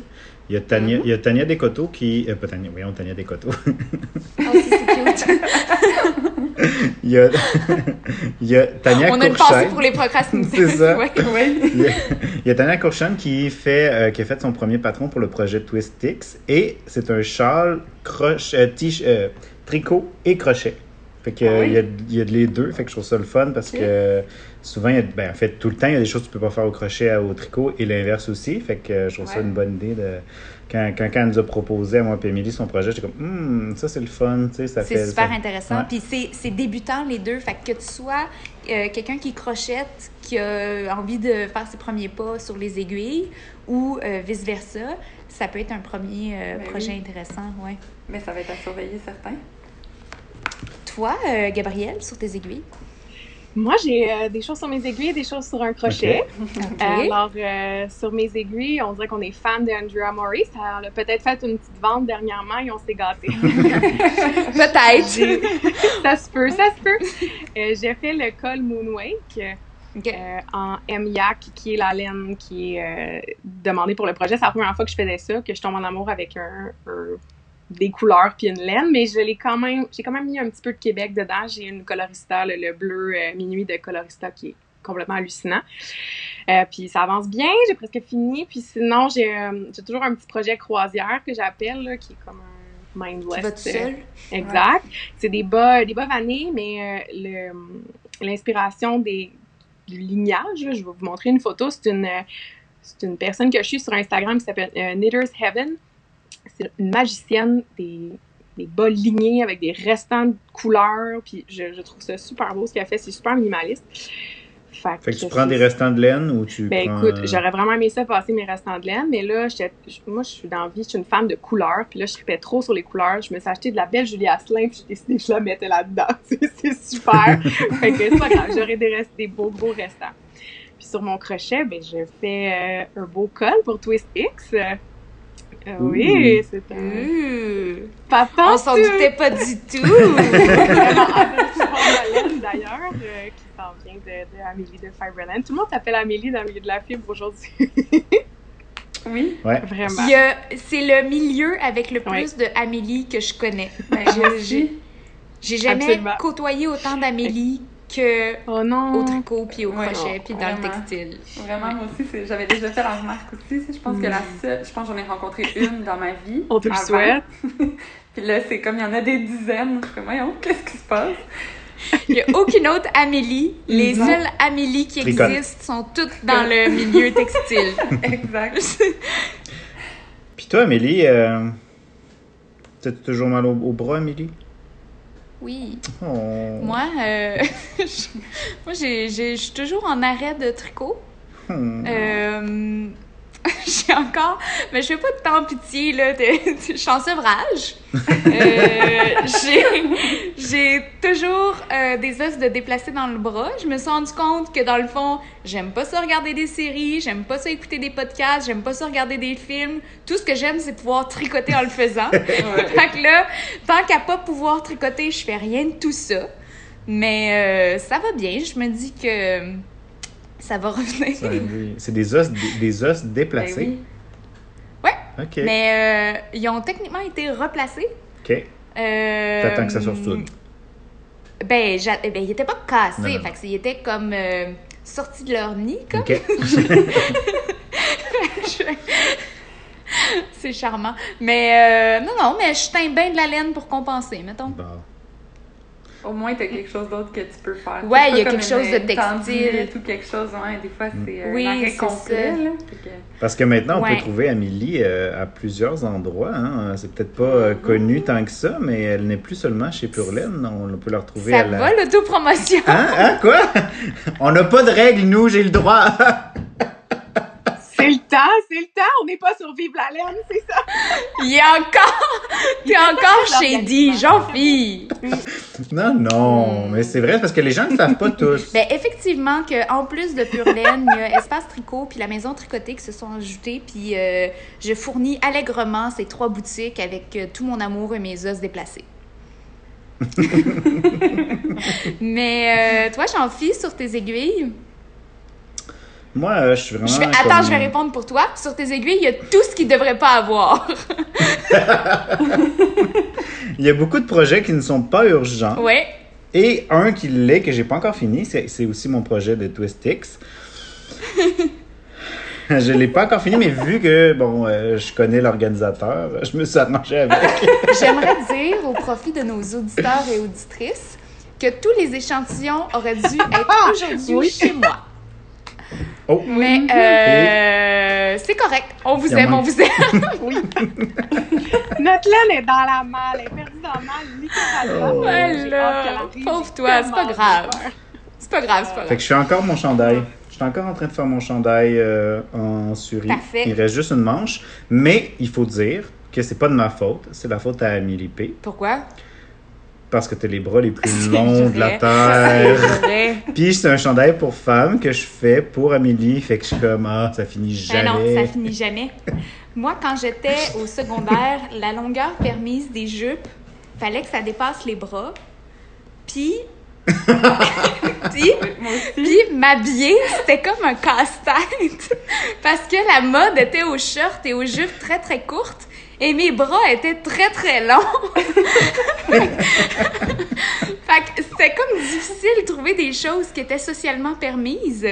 il y a Tania, Mhm. il y a Tania Descoteaux qui. Euh, pas Tania, voyons, Tania Descoteaux. Aussi, c'est cute. il, y a, il y a Tania on a une Courchaine. pensée pour les procrastinateurs. C'est ça. Ouais. Oui! Il y a- il y a Tania Courchaine qui, fait, euh, qui a fait son premier patron pour le projet Twistix. Et c'est un châle croche, euh, tige- euh, tricot et crochet. Fait que, Ah oui? il, y a, il y a de les deux, fait que je trouve ça le fun parce que souvent, il y a, ben, en fait, tout le temps, il y a des choses que tu peux pas faire au crochet à- au tricot et l'inverse aussi. Fait que je trouve ça une bonne idée de. Quand, quand, quand elle nous a proposé à moi et Émilie son projet, j'étais comme, hum, ça c'est le fun, tu sais, ça fait. C'est super ça- intéressant. Ouais. Puis c'est- c'est débutant les deux. Fait que, que tu sois euh, quelqu'un qui crochette, qui a envie de faire ses premiers pas sur les aiguilles ou euh, vice-versa, ça peut être un premier euh, Ben projet oui. intéressant. Ouais. Mais ça va être à surveiller certains. Toi, euh, Gabrielle, sur tes aiguilles? Moi, j'ai euh, des choses sur mes aiguilles, des choses sur un crochet. OK. Alors, euh, sur mes aiguilles, on dirait qu'on est fan de Andrea Murray. Ça a peut-être fait une petite vente dernièrement et on s'est gâtés. Peut-être. Ça se peut, ça se peut. Euh, j'ai fait le col Moonwake OK. euh, en MYAC, qui est la laine qui est euh, demandée pour le projet. C'est la première fois que je faisais ça, que je tombe en amour avec un, un- des couleurs puis une laine, mais je l'ai quand même, j'ai quand même mis un petit peu de Québec dedans. J'ai une Colorista, le, le bleu euh, minuit de Colorista qui est complètement hallucinant. Euh, puis ça avance bien, j'ai presque fini. Puis sinon, j'ai euh, toujours un petit projet croisière que j'appelle, là, qui est comme un mindless. Euh? Exact. C'est des bas, des bas vannés, mais euh, l'inspiration des du lignage, là, je vais vous montrer une photo. C'est une, c'est une personne que je suis sur Instagram qui s'appelle euh, Knitter's Heaven. C'est une magicienne des, des bas lignés avec des restants de couleurs. Puis je, je trouve ça super beau ce qu'elle fait. C'est super minimaliste. Fait que tu prends des restants de laine ou tu ben prends. écoute, j'aurais vraiment aimé ça passer mes restants de laine, mais là, moi, je suis dans la vie, je suis une fan de couleurs, puis là, je tripais trop sur les couleurs. Je me suis acheté de la belle Julia Asselin, puis j'ai décidé que je la mettais là-dedans. C'est c'est super. fait que c'est pas grave, j'aurais des, rest- des beaux, gros restants. Puis sur mon crochet, ben, je fais euh, un beau col pour Twist X. Euh, oui, c'est un Ouh. patent. On s'en doutait pas du tout. D'ailleurs, euh, qui s'en vient de, de Amélie de Fiberland. Tout le monde t'appelle Amélie dans le milieu de la fibre aujourd'hui. Oui. Ouais. Vraiment. C'est le milieu avec le plus Ouais. de Amélie que je connais. Ben. J'ai jamais Absolument. côtoyé autant d'Amélie que Oh non! au tricot, puis au Ouais, crochet, puis dans le textile. Vraiment, moi aussi, j'avais déjà fait la remarque aussi. Je pense que la seule, je pense que j'en ai rencontré une dans ma vie. On te le souhaite. Puis là, c'est comme il y en a des dizaines. Je voyons, qu'est-ce qui se passe? Il n'y a aucune autre Amélie. Les Non. seules Amélie qui Tricot. existent sont toutes dans le milieu textile. exact. Puis toi, Amélie, euh... t'as toujours mal au, au bras, Amélie? Oui. Oh. Moi, euh, je- moi j'ai, je suis toujours en arrêt de tricot. Hmm. Euh, j'ai encore. Mais je fais pas de temps pitié, là. de- Je suis en sevrage. Euh, j'ai, toujours euh, des os de déplacer dans le bras. Je me suis rendu compte que, dans le fond, j'aime pas ça regarder des séries, j'aime pas ça écouter des podcasts, j'aime pas ça regarder des films. Tout ce que j'aime, c'est pouvoir tricoter en le faisant. Fait que là, tant qu'à pas pouvoir tricoter, je fais rien de tout ça. Mais euh, ça va bien. Je me dis que ça va revenir. C'est des os, des os Ben déplacés. oui. OK. Mais euh, ils ont techniquement été replacés. OK. Euh, T'attends que ça se retourne. Ben, j'a- ben, ils étaient pas cassés. Fait ils étaient comme euh, sortis de leur nid, comme. OK. c'est charmant. Mais euh, non, non, mais je teins bien de la laine pour compenser, mettons. Bon. Au moins, t'as quelque chose d'autre que tu peux faire. Ouais, il y a quelque chose de textile. ou quelque chose, ouais, des fois, c'est un Oui, c'est complet, là. Que- Parce que maintenant, on Ouais. peut trouver Amélie euh, à plusieurs endroits. Hein. C'est peut-être pas euh, connu tant que ça, mais elle n'est plus seulement chez Purlaine. On peut la retrouver Ça à la... va, l'autopromotion? Hein? Hein? Quoi? On n'a pas de règles, nous, j'ai le droit. C'est le temps, c'est le temps. On n'est pas sur Vive la laine, c'est ça. Il est encore... T'es encore chez Di, Jean-Phille. non, non, mais c'est vrai, parce que les gens ne savent pas tous. Ben, effectivement, que en plus de Pure Laine, il y a Espace Tricot puis la Maison Tricotée qui se sont ajoutés. Puis euh, je fournis allègrement ces trois boutiques avec euh, tout mon amour et mes os déplacés. Mais euh, toi, j'en fiche sur tes aiguilles? Moi, euh, je suis vraiment. Je vais, attends, comme- je vais répondre pour toi. Sur tes aiguilles, il y a tout ce qu'il ne devrait pas avoir. Il y a beaucoup de projets qui ne sont pas urgents. ouais. Et un qui l'est, que j'ai pas encore fini, c'est aussi mon projet de Twist X. je l'ai pas encore fini, mais vu que bon, euh, je connais l'organisateur, je me suis arrangé avec. J'aimerais dire au profit de nos auditeurs et auditrices que tous les échantillons auraient dû être aujourd'hui Oui. chez moi. Oh, Mais euh, c'est correct. On vous aime, on vous aime. Oui. Notre laine est dans la malle, elle est perdue dans la malle, littéralement. Oh. Voilà. Pauvre toi, c'est pas grave. C'est pas grave, c'est pas Fait grave. que je fais encore mon chandail. Je suis encore en train de faire mon chandail euh, en souris. Parfait. Il reste juste une manche. Mais il faut dire que c'est pas de ma faute. C'est la faute à Amélie P. Pourquoi? Parce que t'as les bras les plus longs de la terre. Puis c'est un chandail pour femme que je fais pour Amélie. Fait que je suis comme, ah, ça finit Ben jamais. non, ça finit jamais. Moi, quand j'étais au secondaire, la longueur permise des jupes, fallait que ça dépasse les bras. Puis, puis, puis m'habiller, c'était comme un casse-tête. Parce que la mode était aux shorts et aux jupes très très courtes. Et mes bras étaient très très longs. fait que c'était comme difficile de trouver des choses qui étaient socialement permises.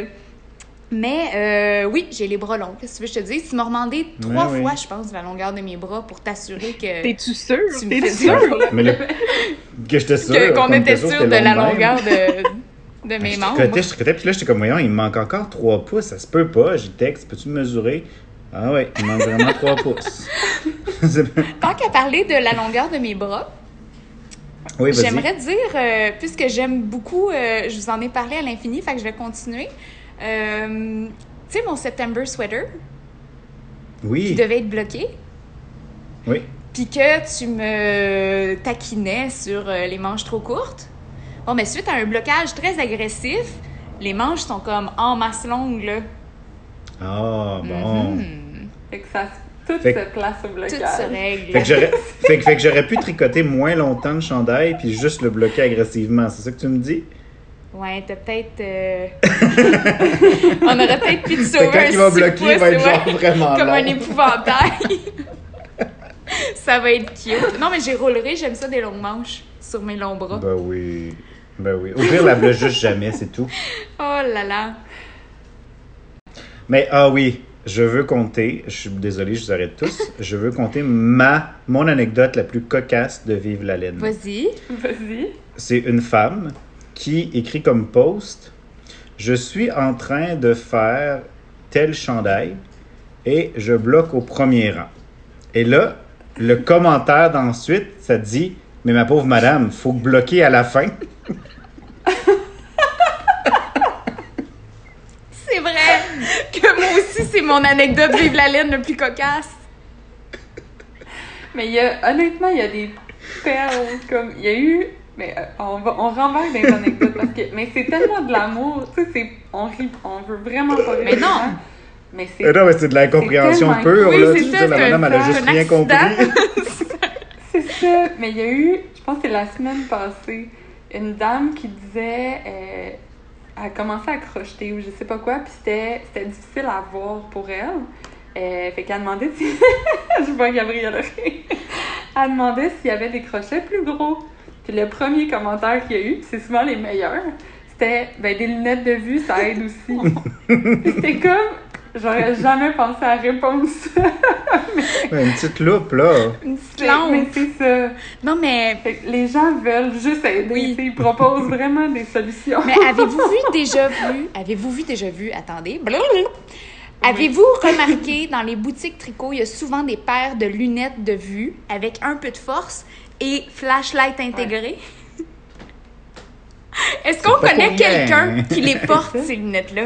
Mais euh, oui, j'ai les bras longs. Qu'est-ce que tu veux que je te dise? Tu m'as demandé trois oui. fois, je pense, la longueur de mes bras pour t'assurer que, T'es-tu sûr? T'es sûr? Mais le- que j'étais sûr. que- qu'on était sûr de la même. longueur de, de mes Je membres. tricotais, je tricotais, puis là, j'étais comme, voyons, il me manque encore 3 pouces, ça se peut pas. J'ai texte, peux-tu me mesurer? Ah ouais, il manque vraiment 3 pouces. Tant qu'à parler de la longueur de mes bras, oui, j'aimerais dire, euh, puisque j'aime beaucoup, euh, je vous en ai parlé à l'infini, fait que je vais continuer. Euh, tu sais, mon September sweater qui Oui, devait être bloqué, oui. puis que tu me taquinais sur les manches trop courtes. Bon, mais suite à un blocage très agressif, les manches sont comme en masse longue, là. Ah, bon. Mhm. Fait que ça, tout Fait- se place au Tout se règle. Fait que j'aurais fait, que- fait que j'aurais pu tricoter moins longtemps le chandail puis juste le bloquer agressivement. C'est ça que tu me dis? Ouais, t'as peut-être. euh, On aurait peut-être pu te sauver quand un il va bloquer, il va être genre ouais. vraiment Comme long. un épouvantail. ça va être cute. Non, mais j'ai roulerai, j'aime ça des longues manches sur mes longs bras. Ben oui. Ben oui. Au pire, la bloque juste jamais, c'est tout. Oh là là. Mais ah oui, je veux compter, je suis désolé, je vous arrête tous. Je veux compter ma mon anecdote la plus cocasse de Vive la laine. Vas-y. Vas-y. C'est une femme qui écrit comme post Je suis en train de faire tel chandail et je bloque au premier rang. Et là, le commentaire d'ensuite, ça dit Mais ma pauvre madame, faut bloquer à la fin. C'est vrai que moi aussi, c'est mon anecdote Vive la laine le plus cocasse. Mais il y a, honnêtement, il y a des perles comme. Il y a eu. Mais euh, on, va, on renverse des anecdotes parce que. Mais c'est tellement de l'amour. Tu sais, c'est- on rit, on veut vraiment pas rire. Mais non. gens, Mais c'est. Non, mais c'est de l'incompréhension pure. Oui, là. c'est Tu sais, ça, la madame, elle a c'est juste rien accident. compris. C'est ça. Mais il y a eu, je pense que c'est la semaine passée, une dame qui disait. Euh, a commencé à crocheter ou je sais pas quoi, puis c'était difficile à voir pour elle. Euh, fait qu'elle demandait si. je vois Gabrielle. Elle demandait s'il y avait des crochets plus gros. Puis le premier commentaire qu'il y a eu, c'est souvent les meilleurs, c'était ben, des lunettes de vue, ça aide aussi. C'était comme. J'aurais jamais pensé à répondre ça. Une petite loupe, là. Une petite Mais lampe. c'est ça. Non, mais. Les gens veulent juste aider. Oui. Ils proposent vraiment des solutions. Mais avez-vous vu déjà vu, avez-vous vu déjà vu, attendez, blablabla. avez-vous remarqué dans les boutiques tricot, il y a souvent des paires de lunettes de vue avec un peu de force et flashlight intégré? Est-ce qu'on connaît quelqu'un qui les porte, ces lunettes-là?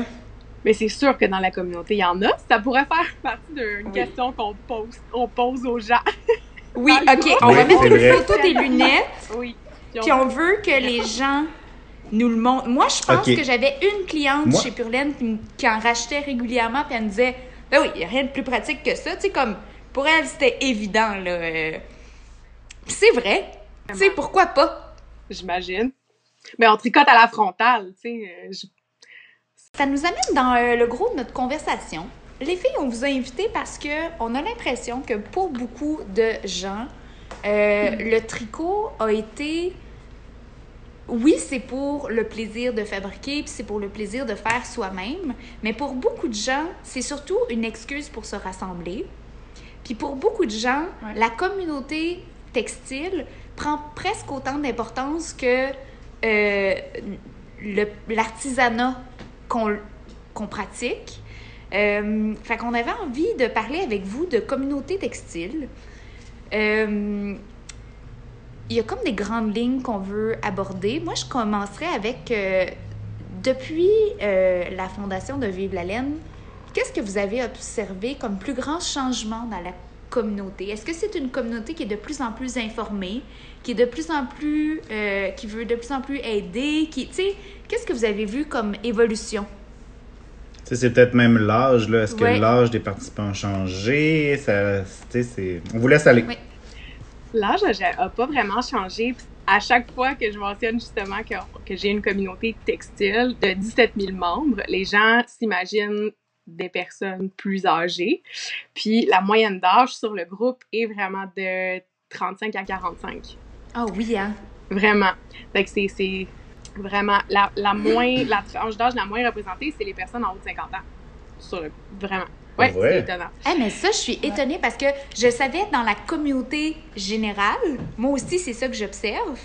Mais c'est sûr que dans la communauté, il y en a. Ça pourrait faire partie d'une Oui. question qu'on pose, on pose aux gens. Oui, OK, groupe. on va Oui, mettre une vrai. photo des lunettes, Oui. puis on veut que les gens nous le montrent. Moi, je pense que j'avais une cliente Moi- chez Purlaine qui, en rachetait régulièrement, puis elle me disait Ben oui, il n'y a rien de plus pratique que ça. Tu sais, comme pour elle, c'était évident, là. euh. Puis C'est vrai. Tu sais, pourquoi pas? J'imagine. Mais on tricote à la frontale, tu sais. Ça nous amène dans euh, le gros de notre conversation. Les filles, on vous a invité parce que on a l'impression que pour beaucoup de gens, euh, le tricot a été oui, c'est pour le plaisir de fabriquer, puis c'est pour le plaisir de faire soi-même, mais pour beaucoup de gens, c'est surtout une excuse pour se rassembler. Puis pour beaucoup de gens, Ouais. la communauté textile prend presque autant d'importance que euh, l'artisanat qu'on pratique. Euh, qu'on avait envie de parler avec vous de communauté textile. Euh, il y a comme des grandes lignes qu'on veut aborder. Moi, je commencerai avec, euh, depuis euh, la fondation de Vive la laine, qu'est-ce que vous avez observé comme plus grand changement dans la communauté? Est-ce que c'est une communauté qui est de plus en plus informée, qui est de plus en plus, euh, qui veut de plus en plus aider, qui, tu sais, qu'est-ce que vous avez vu comme évolution? Tu sais, c'est peut-être même l'âge, là. Est-ce que l'âge des participants a changé? Ça, tu sais, c'est... On vous laisse aller. Oui. L'âge n'a pas vraiment changé. À chaque fois que je mentionne justement que, que j'ai une communauté textile de 17 000 membres, les gens s'imaginent des personnes plus âgées. Puis la moyenne d'âge sur le groupe est vraiment de 35 à 45. Ah oui, hein? Vraiment. Fait que c'est- c'est vraiment la, la moins, la tranche d'âge la moins représentée, c'est les personnes en haut de 50 ans. Sur le, vraiment. Ouais, Ouais? c'est étonnant. Eh, mais ça, je suis étonnée parce que je savais dans la communauté générale, moi aussi, c'est ça que j'observe,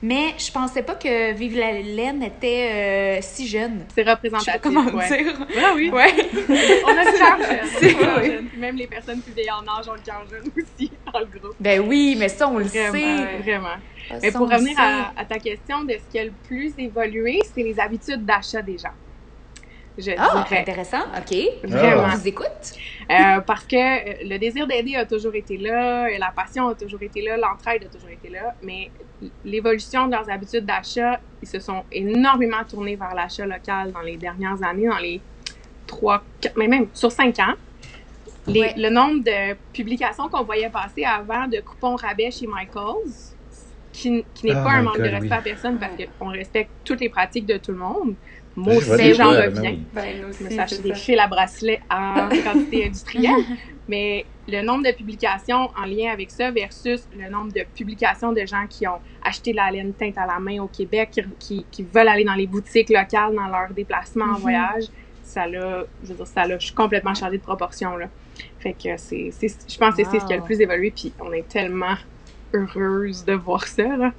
mais je pensais pas que Vive la laine était euh, si jeune. C'est Je représentatif. comment ouais. dire. Ah oui. Ouais. On a le cœur jeune. Même les personnes plus vieilles en âge ont le cœur jeune aussi dans le groupe. Ben oui, mais ça, on le Vraiment, sait. vraiment. Ça, Mais pour revenir à, à ta question de ce qui a le plus évolué, c'est les habitudes d'achat des gens. Je Ah, dirais. intéressant. OK. Vraiment. On vous écoute. Euh, parce que euh, le désir d'aider a toujours été là, la passion a toujours été là, l'entraide a toujours été là, mais l'évolution de leurs habitudes d'achat, ils se sont énormément tournés vers l'achat local dans les dernières années, dans les trois, quatre, mais même sur cinq ans. Les- Ouais. Le nombre de publications qu'on voyait passer avant de coupons rabais chez Michaels, qui, qui n'est Oh pas un manque de respect oui. à personne parce qu'on respecte toutes les pratiques de tout le monde. Moi Je vois aussi, j'en reviens. Ben, nous Je me suis des fils à bracelet en quantité industrielle. Mais le nombre de publications en lien avec ça versus le nombre de publications de gens qui ont acheté la laine teinte à la main au Québec, qui, qui, qui veulent aller dans les boutiques locales dans leur déplacement en Mhm. voyage, ça l'a, je veux dire, ça l'a complètement changé de proportion, là. Fait que c'est, c'est- je pense que c'est ce qui a le plus évolué, puis on est tellement heureuse de voir ça, là.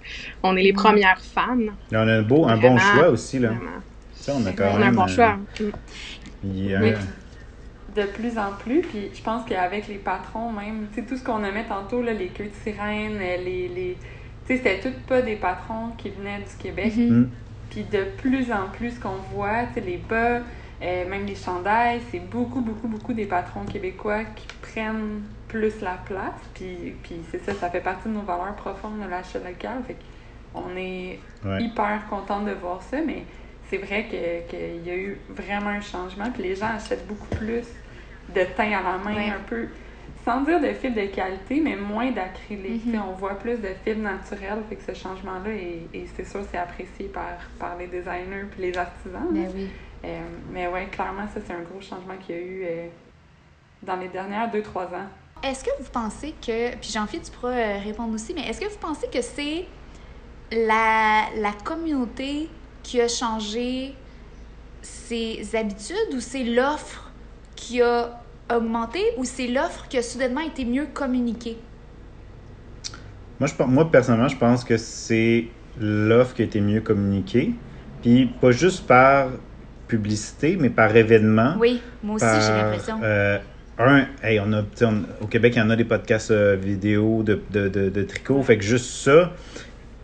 On est les Mhm. premières fans, on a un, beau, un bon choix aussi, là. sais, on a quand On a un même... bon euh, choix. Mm. Oui, de plus en plus, puis je pense qu'avec les patrons même, tu sais, tout ce qu'on nommait tantôt, là, les queues de sirène, euh, les... les tu sais, c'était tout pas des patrons qui venaient du Québec. Mhm. Mm. Puis de plus en plus, ce qu'on voit, tu sais, les bas, euh, même les chandails, c'est beaucoup, beaucoup, beaucoup des patrons québécois qui prennent plus la place. Puis, puis c'est ça, ça fait partie de nos valeurs profondes de l'achat local. Fait qu'on est Ouais. hyper contente de voir ça, mais c'est vrai que- qu'il y a eu vraiment un changement. Puis les gens achètent beaucoup plus de teint à la main, Ouais. un peu, sans dire de fibres de qualité, mais moins d'acrylique. Mhm. On voit plus de fibres naturelles, fait que ce changement-là, est- et c'est sûr, c'est apprécié par, par les designers puis les artisans. Ben oui. Euh, mais ouais, clairement, ça, c'est un gros changement qu'il y a eu euh, dans les dernières 2-3 ans. Est-ce que vous pensez que, puis Jean-Philippe, tu pourras euh, répondre aussi, mais est-ce que vous pensez que c'est la, la communauté qui a changé ses habitudes ou c'est l'offre qui a augmenté ou c'est l'offre qui a soudainement été mieux communiquée? Moi, je, moi, personnellement, je pense que c'est l'offre qui a été mieux communiquée. Puis pas juste par publicité, mais par événement. Oui, moi aussi, j'ai l'impression. euh, un, hey, on a, on- au Québec, il y en a des podcasts euh, vidéo de, de, de, de tricot. Fait que juste ça,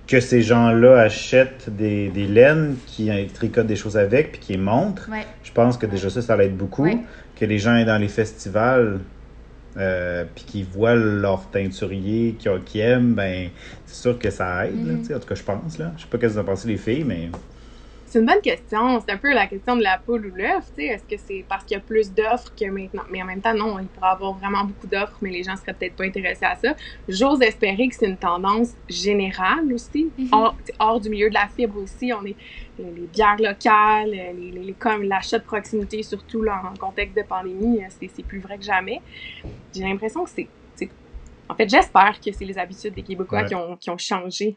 que ces gens-là achètent des, des laines, qui euh, tricotent des choses avec, puis qui les montrent, Ouais. je pense que déjà ça, ça l'aide beaucoup. Ouais. Que les gens aient dans les festivals, euh, puis qu'ils voient leur teinturier qui, qui aiment, ben, c'est sûr que ça aide. Mhm. sais. en tout cas, je pense. Là. Je sais pas ce que vous en pensez, les filles, mais. C'est une bonne question. C'est un peu la question de la poule ou l'œuf. tu sais. Est-ce que c'est parce qu'il y a plus d'offres que maintenant? Mais en même temps, non, il pourrait y avoir vraiment beaucoup d'offres, mais les gens seraient peut-être pas intéressés à ça. J'ose espérer que c'est une tendance générale aussi, Mhm. hors, du milieu de la fibre aussi. On est les, les bières locales, les, les, les- comme l'achat de proximité, surtout là, en contexte de pandémie, euh, c'est c'est plus vrai que jamais. J'ai l'impression que c'est. c'est- En fait, j'espère que c'est les habitudes des Québécois Ouais. qui, ont, qui ont changé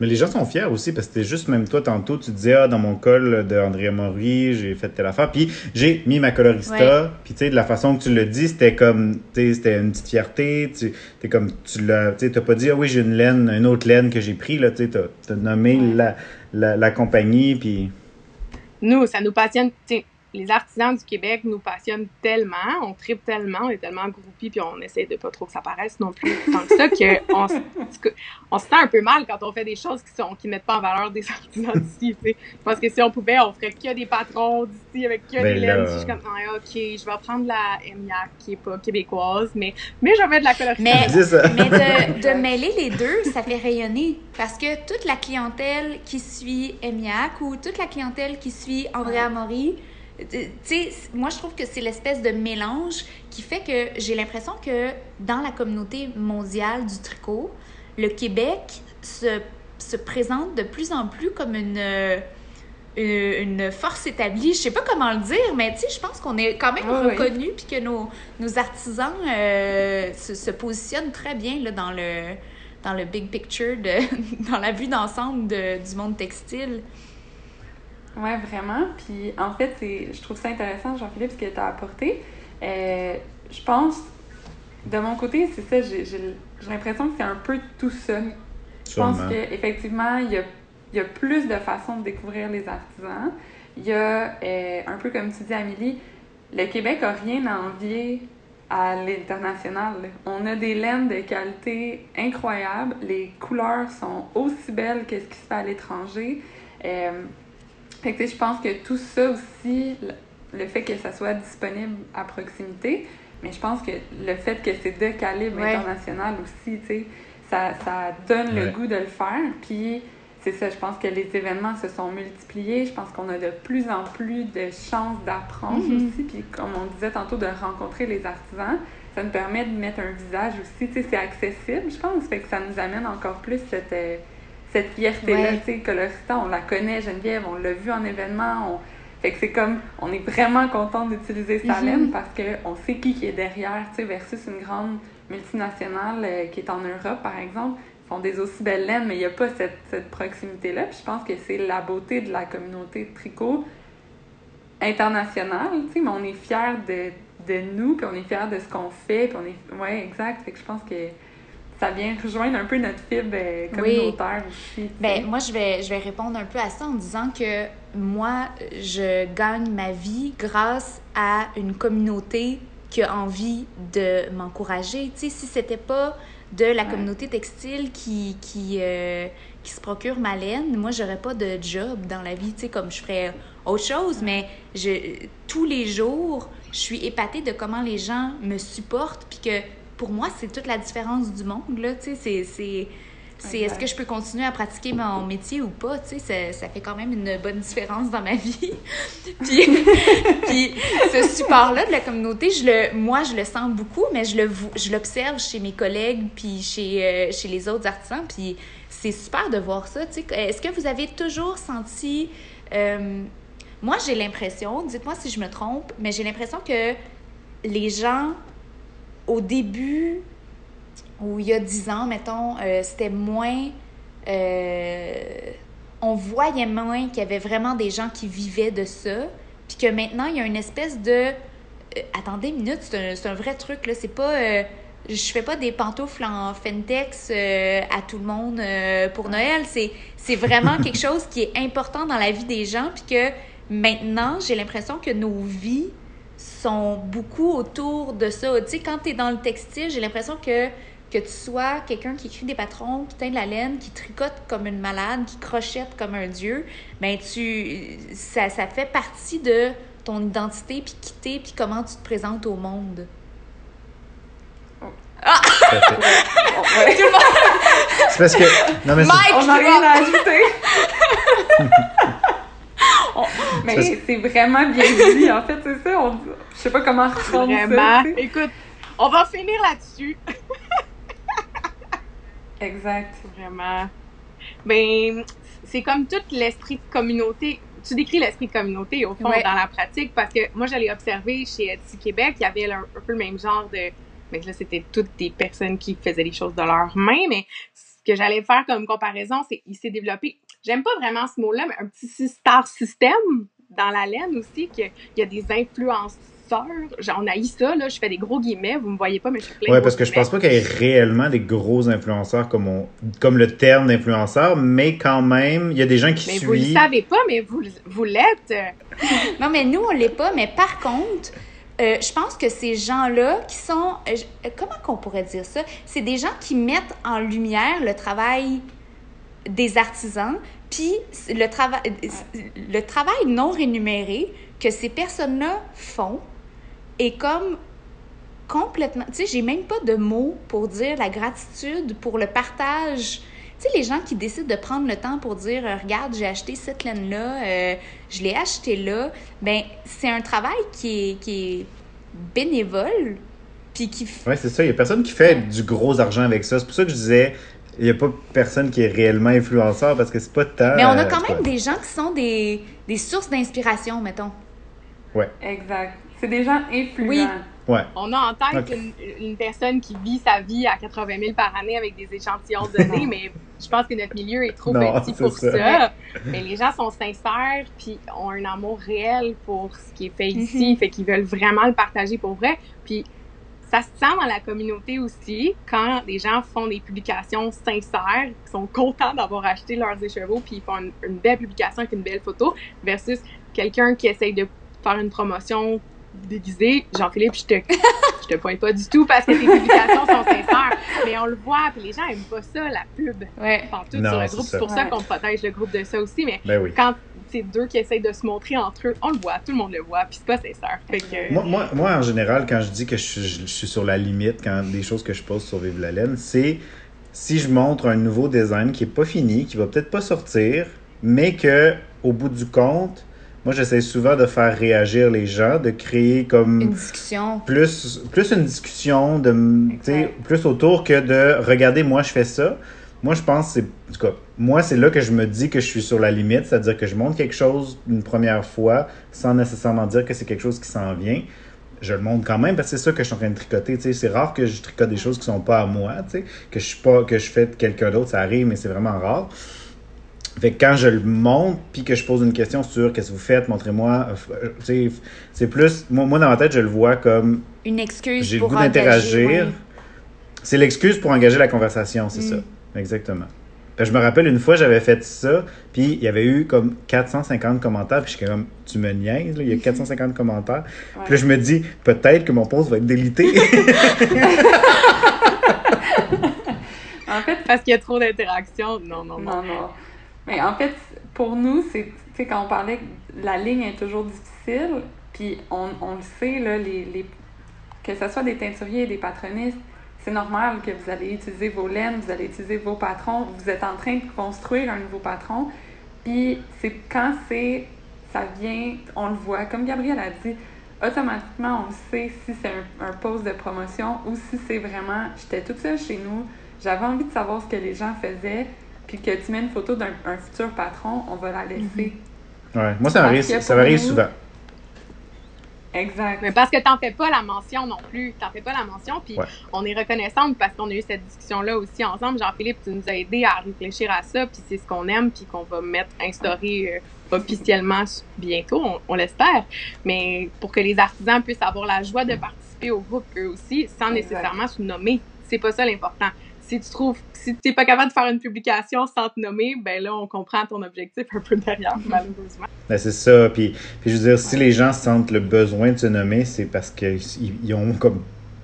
Mais les gens sont fiers aussi parce que c'était juste, même toi, tantôt, tu disais, ah, dans mon col de Andrea Maury, j'ai fait telle affaire. Puis j'ai mis ma colorista. Puis tu sais, de la façon que tu le dis, c'était comme, tu sais, c'était une petite fierté. Tu es comme, tu l'as, tu t'as pas dit, ah oui, j'ai une laine, une autre laine que j'ai pris, là, tu sais, t'as nommé la, la, la, compagnie. Puis. Nous, ça nous passionne, les artisans du Québec nous passionnent tellement, on tripe tellement, on est tellement groupis, puis on essaie de pas trop que ça paraisse non plus tant que ça, qu'on on se sent un peu mal quand on fait des choses qui sont qui mettent pas en valeur des artisans d'ici. Je pense que si on pouvait, on ferait que des patrons d'ici avec que des laines. Je suis comme, ah, ok, je vais prendre la EMIAC qui est pas québécoise, mais, mais je vais mettre de la coloriste. Mais, mais de, de, mêler les deux, ça fait rayonner. Parce que toute la clientèle qui suit EMIAC ou toute la clientèle qui suit Andrea Maury, tu sais, moi, je trouve que c'est l'espèce de mélange qui fait que j'ai l'impression que dans la communauté mondiale du tricot, le Québec se, se présente de plus en plus comme une, une, force établie. Je sais pas comment le dire, mais tu sais, je pense qu'on est quand même reconnu puis que nos, nos artisans euh, se, se, positionnent très bien là, dans le dans le big picture, de, dans la vue d'ensemble du monde textile. Oui, vraiment. Puis en fait, je trouve ça intéressant, Jean-Philippe, ce que tu as apporté. Euh, je pense, de mon côté, c'est ça, j'ai l'impression que c'est un peu tout ça. Je pense qu'effectivement, il y a, y a plus de façons de découvrir les artisans. Il y a, euh, un peu comme tu dis, Amélie, le Québec n'a rien à envier à l'international. On a des laines de qualité incroyable. Les couleurs sont aussi belles que ce qui se fait à l'étranger. Euh, fait que, je pense que tout ça aussi, le fait que ça soit disponible à proximité, mais je pense que le fait que c'est de calibre international aussi, tu sais, ça, ça donne le goût de le faire. Puis c'est ça, je pense que les événements se sont multipliés. Je pense qu'on a de plus en plus de chances d'apprendre mm-hmm. aussi. Puis comme on disait tantôt, de rencontrer les artisans, ça nous permet de mettre un visage aussi. Tu sais, c'est accessible, je pense. Fait que ça nous amène encore plus cette euh, cette fierté-là, tu sais, Colorista, on la connaît, Geneviève, on l'a vu en événement, on... Fait que c'est comme, on est vraiment content d'utiliser Salem mhm. parce qu'on sait qui, qui est derrière, tu sais, versus une grande multinationale euh, qui est en Europe, par exemple, font des aussi belles laines, mais il n'y a pas cette, cette proximité-là. Puis je pense que c'est la beauté de la communauté de tricot internationale, tu sais, mais on est fiers de, de nous, puis on est fiers de ce qu'on fait, puis on est... Ouais, exact. Fait que je pense que ça vient rejoindre un peu notre fibre euh, communautaire aussi. Ben, moi, je vais, je vais répondre un peu à ça en disant que moi, je gagne ma vie grâce à une communauté qui a envie de m'encourager. Tu sais, si c'était pas de la communauté textile qui, qui, euh, qui se procure ma laine, moi, j'aurais pas de job dans la vie, tu sais, comme je ferais autre chose, mais je, tous les jours, je suis épatée de comment les gens me supportent, puis que pour moi, c'est toute la différence du monde. Là, c'est, c'est, c'est est-ce que je peux continuer à pratiquer mon métier ou pas, tu sais, ça, fait quand même une bonne différence dans ma vie. puis, puis ce support-là de la communauté, je le, moi, je le sens beaucoup, mais je, le, je l'observe chez mes collègues, puis chez, euh, chez les autres artisans, puis c'est super de voir ça, tu sais. Est-ce que vous avez toujours senti... Euh, moi, j'ai l'impression, dites-moi si je me trompe, mais j'ai l'impression que les gens au début, ou il y a dix ans, mettons, euh, c'était moins. Euh, on voyait moins qu'il y avait vraiment des gens qui vivaient de ça. Puis que maintenant, il y a une espèce de. Euh, attendez une minute, c'est un, vrai truc, là. C'est pas. je fais pas des pantoufles en Fentex à tout le monde pour Noël. C'est vraiment quelque chose qui est important dans la vie des gens. Puis que maintenant, j'ai l'impression que nos vies sont beaucoup autour de ça. Tu sais, quand tu es dans le textile, j'ai l'impression que que tu sois quelqu'un qui écrit des patrons, qui teint de la laine, qui tricote comme une malade, qui crochette comme un dieu, ben tu ça, ça fait partie de ton identité puis qui t'es puis comment tu te présentes au monde. Ah! C'est parce que non mais on n'a rien à ajouter. mais c'est vraiment bien dit, en fait, c'est ça. On... Je sais pas comment reprendre vraiment. ça. Écoute, on va finir là-dessus. exact. Vraiment. Ben, c'est comme tout l'esprit de communauté. Tu décris l'esprit de communauté, au fond, dans la pratique, parce que moi, j'allais observer chez Etsy Québec, il y avait un, peu le même genre de... Mais là, c'était toutes des personnes qui faisaient les choses de leurs mains, mais que j'allais faire comme comparaison, c'est il s'est développé, j'aime pas vraiment ce mot-là, mais un petit star system dans la laine aussi, qu'il y a des influenceurs. On a eu ça, là, je fais des gros guillemets, vous me voyez pas, mais je fais plein Ouais, de parce que je pense pas qu'il y ait réellement des gros influenceurs comme, on, comme le terme d'influenceur, mais quand même, il y a des gens qui Mais vous le suivent. savez pas, mais vous, vous l'êtes. Non, mais nous, on l'est pas. Mais par contre, euh, je pense que ces gens-là qui sont... euh, euh, comment qu'on pourrait dire ça? C'est des gens qui mettent en lumière le travail des artisans, puis le, travail le travail non rémunéré que ces personnes-là font est comme complètement... Tu sais, j'ai même pas de mots pour dire la gratitude pour le partage. Tu sais, les gens qui décident de prendre le temps pour dire euh, Regarde, j'ai acheté cette laine-là, euh, je l'ai acheté là. Ben, c'est un travail qui est, qui est bénévole, puis qui. Ouais, c'est ça. Il y a personne qui fait du gros argent avec ça. C'est pour ça que je disais, il y a pas personne qui est réellement influenceur parce que c'est pas tant. Mais on a euh, quand même des gens qui sont des, des sources d'inspiration, mettons. Exact. C'est des gens influents. Oui. Ouais. On a en tête Ok. une, une personne qui vit sa vie à 80 000 par année avec des échantillons donnés, mais je pense que notre milieu est trop Non, petit pour ça. ça. Mais les gens sont sincères puis ont un amour réel pour ce qui est fait ici, Mhm. fait qu'ils veulent vraiment le partager pour vrai. Puis ça se sent dans la communauté aussi quand les gens font des publications sincères, qui sont contents d'avoir acheté leurs écheveaux puis ils font une, une belle publication avec une belle photo versus quelqu'un qui essaye de faire une promotion déguisée. Jean-Philippe, je te, je te pointe pas du tout parce que tes publications sont sincères, mais on le voit puis les gens aiment pas ça, la pub. Ouais. Pantoute Non, sur le c'est groupe, c'est pour ça qu'on protège le groupe de ça aussi, mais Ben oui. quand c'est deux qui essayent de se montrer entre eux, on le voit, tout le monde le voit, puis c'est pas sincère. Fait que, Moi, moi, moi, en général, quand je dis que je, suis- je suis sur la limite, quand des choses que je pose sur Vive la laine, c'est si je montre un nouveau design qui est pas fini, qui va peut-être pas sortir, mais que au bout du compte, moi j'essaie souvent de faire réagir les gens, de créer comme Une discussion. plus, plus une discussion, de, tu sais, Exact. plus autour que de regarder, moi je fais ça. Moi je pense, que c'est, en tout cas, moi c'est là que je me dis que je suis sur la limite, c'est-à-dire que je montre quelque chose une première fois sans nécessairement dire que c'est quelque chose qui s'en vient. Je le montre quand même parce que c'est ça que je suis en train de tricoter. C'est rare que je tricote des choses qui sont pas à moi, que je suis pas que je fais de quelqu'un d'autre, ça arrive, mais c'est vraiment rare. Fait que quand je le montre, puis que je pose une question sur qu'est-ce que vous faites, montrez-moi, euh, euh, c'est plus, moi, moi dans ma tête, je le vois comme Une excuse j'ai le goût engager, d'interagir. C'est l'excuse pour engager la conversation, c'est Mm. ça. Exactement. Je me rappelle une fois, j'avais fait ça, puis il y avait eu comme 450 commentaires, puis je suis comme, tu me niaises, là, il y a 450 commentaires. Ouais. Puis là, je me dis, peut-être que mon post va être délité. En fait, parce qu'il y a trop d'interactions, non, non, non. Non, non. Mais en fait, pour nous, c'est, tu sais, quand on parlait que la ligne est toujours difficile, puis on, on le sait, là, les, les, que ce soit des teinturiers et des patronistes, c'est normal que vous allez utiliser vos laines, vous allez utiliser vos patrons, vous êtes en train de construire un nouveau patron, puis c'est quand c'est, ça vient, on le voit, comme Gabriel a dit, automatiquement, on sait si c'est un, un post de promotion ou si c'est vraiment, j'étais toute seule chez nous, j'avais envie de savoir ce que les gens faisaient, puis que tu mets une photo d'un un futur patron, on va la laisser. ouais, moi, ça m'arrive, souvent. Exact. Mais parce que t'en fais pas la mention non plus. T'en fais pas la mention, puis Ouais. on est reconnaissante parce qu'on a eu cette discussion-là aussi ensemble. Jean-Philippe, tu nous as aidé à réfléchir à ça, puis c'est ce qu'on aime, puis qu'on va mettre, instaurer euh, officiellement bientôt, on, on l'espère. Mais pour que les artisans puissent avoir la joie de participer au groupe eux aussi, sans Exact. nécessairement se nommer. C'est pas ça l'important. Si tu trouves, si t'es pas capable de faire une publication sans te nommer, ben là, on comprend ton objectif un peu derrière, malheureusement. Ben, c'est ça. Puis, je veux dire, si les gens sentent le besoin de se nommer, c'est parce qu'ils ils ont comme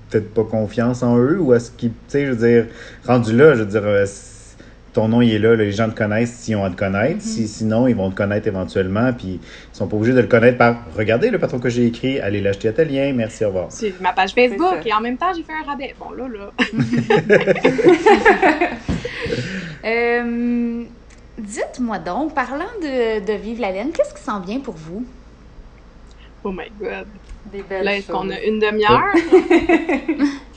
peut-être pas confiance en eux ou est-ce qu'ils, tu sais, je veux dire, rendu là, je veux dire, euh, ton nom il est là, les gens te connaissent s'ils ont à te connaître. Si, sinon, ils vont te connaître éventuellement, puis ils sont pas obligés de le connaître par regardez le patron que j'ai écrit, allez l'acheter à tel lien, merci, au revoir. J'ai ma page Facebook et en même temps, j'ai fait un rabais. Bon, là, là. Euh, Dites-moi donc, parlant de, de Vive la laine, qu'est-ce qui s'en vient pour vous? Oh my god. Des belles Là, est-ce qu'on a une demi-heure?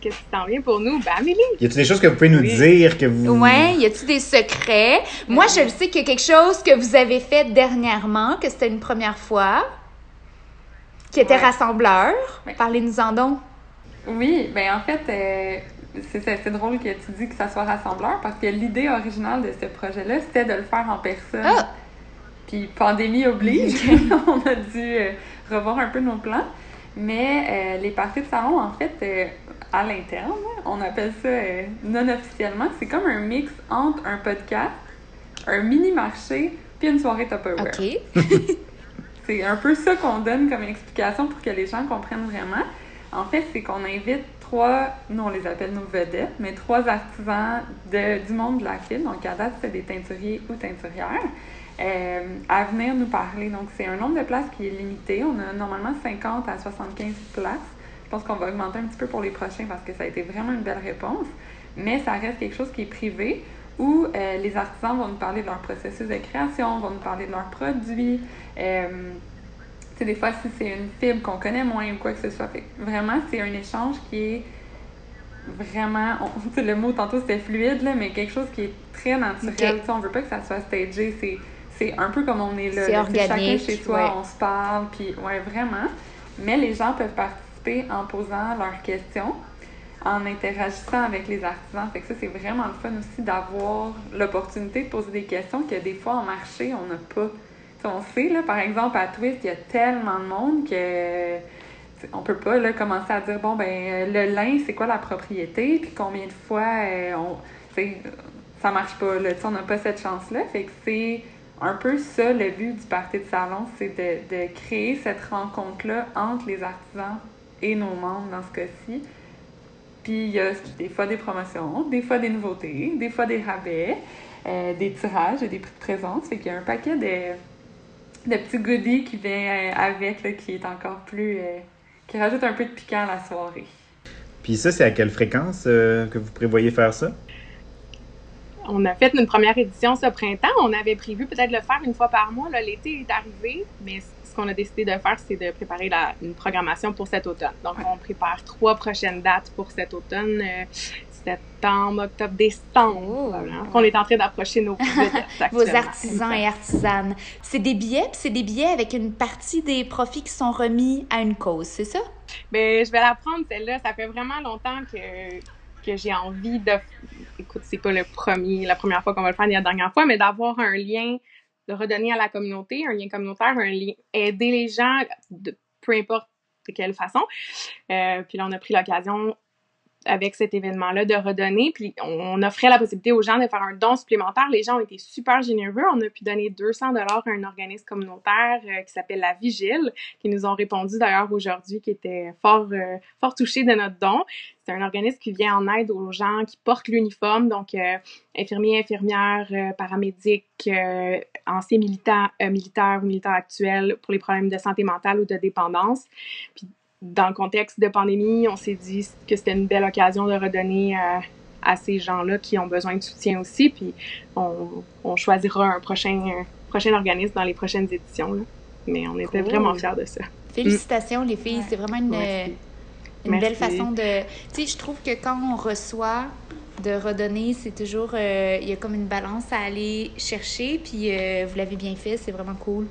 Qu'est-ce qui s'en vient pour nous? Ben, Amélie! Y a-t-il des choses que vous pouvez nous Oui. dire que vous. Ouais, y a-t-il des secrets? Moi, je le sais qu'il y a quelque chose que vous avez fait dernièrement, que c'était une première fois, qui était Ouais. rassembleur. Ouais. Parlez-nous en donc. Oui, ben en fait, euh, c'est c'est drôle que tu dis que ça soit rassembleur parce que l'idée originale de ce projet-là, c'était de le faire en personne. Ah! Puis pandémie oblige, on a dû euh, revoir un peu nos plans. Mais euh, les parties de salon, en fait, euh, à l'interne, on appelle ça euh, non officiellement, c'est comme un mix entre un podcast, un mini-marché, puis une soirée Tupperware. OK. C'est un peu ça qu'on donne comme explication pour que les gens comprennent vraiment. En fait, c'est qu'on invite trois, nous on les appelle nos vedettes, mais trois artisans de, du monde de la file, donc à date c'est des teinturiers ou teinturières, euh, à venir nous parler. Donc c'est un nombre de places qui est limité. On a normalement 50 à 75 places. Je pense qu'on va augmenter un petit peu pour les prochains parce que ça a été vraiment une belle réponse. Mais ça reste quelque chose qui est privé où euh, les artisans vont nous parler de leur processus de création, vont nous parler de leurs produits. Euh, tu sais, des fois, si c'est une fibre qu'on connaît moins ou quoi que ce soit. Fait vraiment, c'est un échange qui est vraiment. on- le mot tantôt c'était fluide, là, mais quelque chose qui est très naturel. Ok. Tu sais, on veut pas que ça soit stagé. C'est, c'est un peu comme on est là. C'est organique, Chacun chez soi, ouais. on se parle, puis ouais, vraiment. Mais les gens peuvent participer en posant leurs questions, en interagissant avec les artisans. Fait que ça, c'est vraiment le fun aussi d'avoir l'opportunité de poser des questions que des fois en marché, on n'a pas. On sait, là, par exemple, à Twist, il y a tellement de monde que on peut pas là, commencer à dire bon ben euh, le lin c'est quoi la propriété? Puis combien de fois euh, on ça marche pas là, on n'a pas cette chance là fait que c'est un peu ça le but du party de salon c'est de, de créer cette rencontre là entre les artisans et nos membres dans ce cas-ci puis il y a des fois des promotions des fois des nouveautés des fois des rabais euh, des tirages et des prix de présence fait qu'il y a un paquet de de petits goodies qui vient euh, avec, là, qui est encore plus. euh, qui rajoute un peu de piquant à la soirée. Puis ça, c'est à quelle fréquence euh, que vous prévoyez faire ça? On a fait une première édition ce printemps. On avait prévu peut-être le faire une fois par mois. L'été est arrivé, mais qu'on a décidé de faire, c'est de préparer la, une programmation pour cet automne. Donc, on prépare trois prochaines dates pour cet automne. euh, septembre, octobre, décembre. Oh. probablement. On est en train d'approcher nos Vos artisans et artisanes. C'est des billets, puis c'est des billets avec une partie des profits qui sont remis à une cause, c'est ça? Ben, je vais la prendre, celle-là. Ça fait vraiment longtemps que, que j'ai envie de. Écoute, c'est pas le premier, la première fois qu'on va le faire ni la dernière fois, mais d'avoir un lien, de redonner à la communauté, un lien communautaire, un lien, aider les gens, de, peu importe de quelle façon. Euh, puis là, on a pris l'occasion avec cet événement-là de redonner. Puis on, offrait la possibilité aux gens de faire un don supplémentaire. Les gens ont été super généreux. On a pu donner 200 dollars à un organisme communautaire euh, qui s'appelle La Vigile, qui nous ont répondu d'ailleurs aujourd'hui, qui était fort, euh, fort touchés de notre don. C'est un organisme qui vient en aide aux gens qui portent l'uniforme, donc euh, infirmiers, infirmières, euh, paramédics, anciens militants, euh, militaires ou militaires actuels pour les problèmes de santé mentale ou de dépendance. Puis dans le contexte de pandémie, on s'est dit que c'était une belle occasion de redonner à, à ces gens-là qui ont besoin de soutien aussi. Puis on, on choisira un prochain, un prochain organisme dans les prochaines éditions. là. Mais on était Cool. vraiment fiers de ça. Félicitations, les filles. Ouais. C'est vraiment une, Merci. une belle façon de. Tu sais, je trouve que quand on reçoit, de redonner, c'est toujours. euh, Il y a comme une balance à aller chercher, puis euh, vous l'avez bien fait, c'est vraiment cool.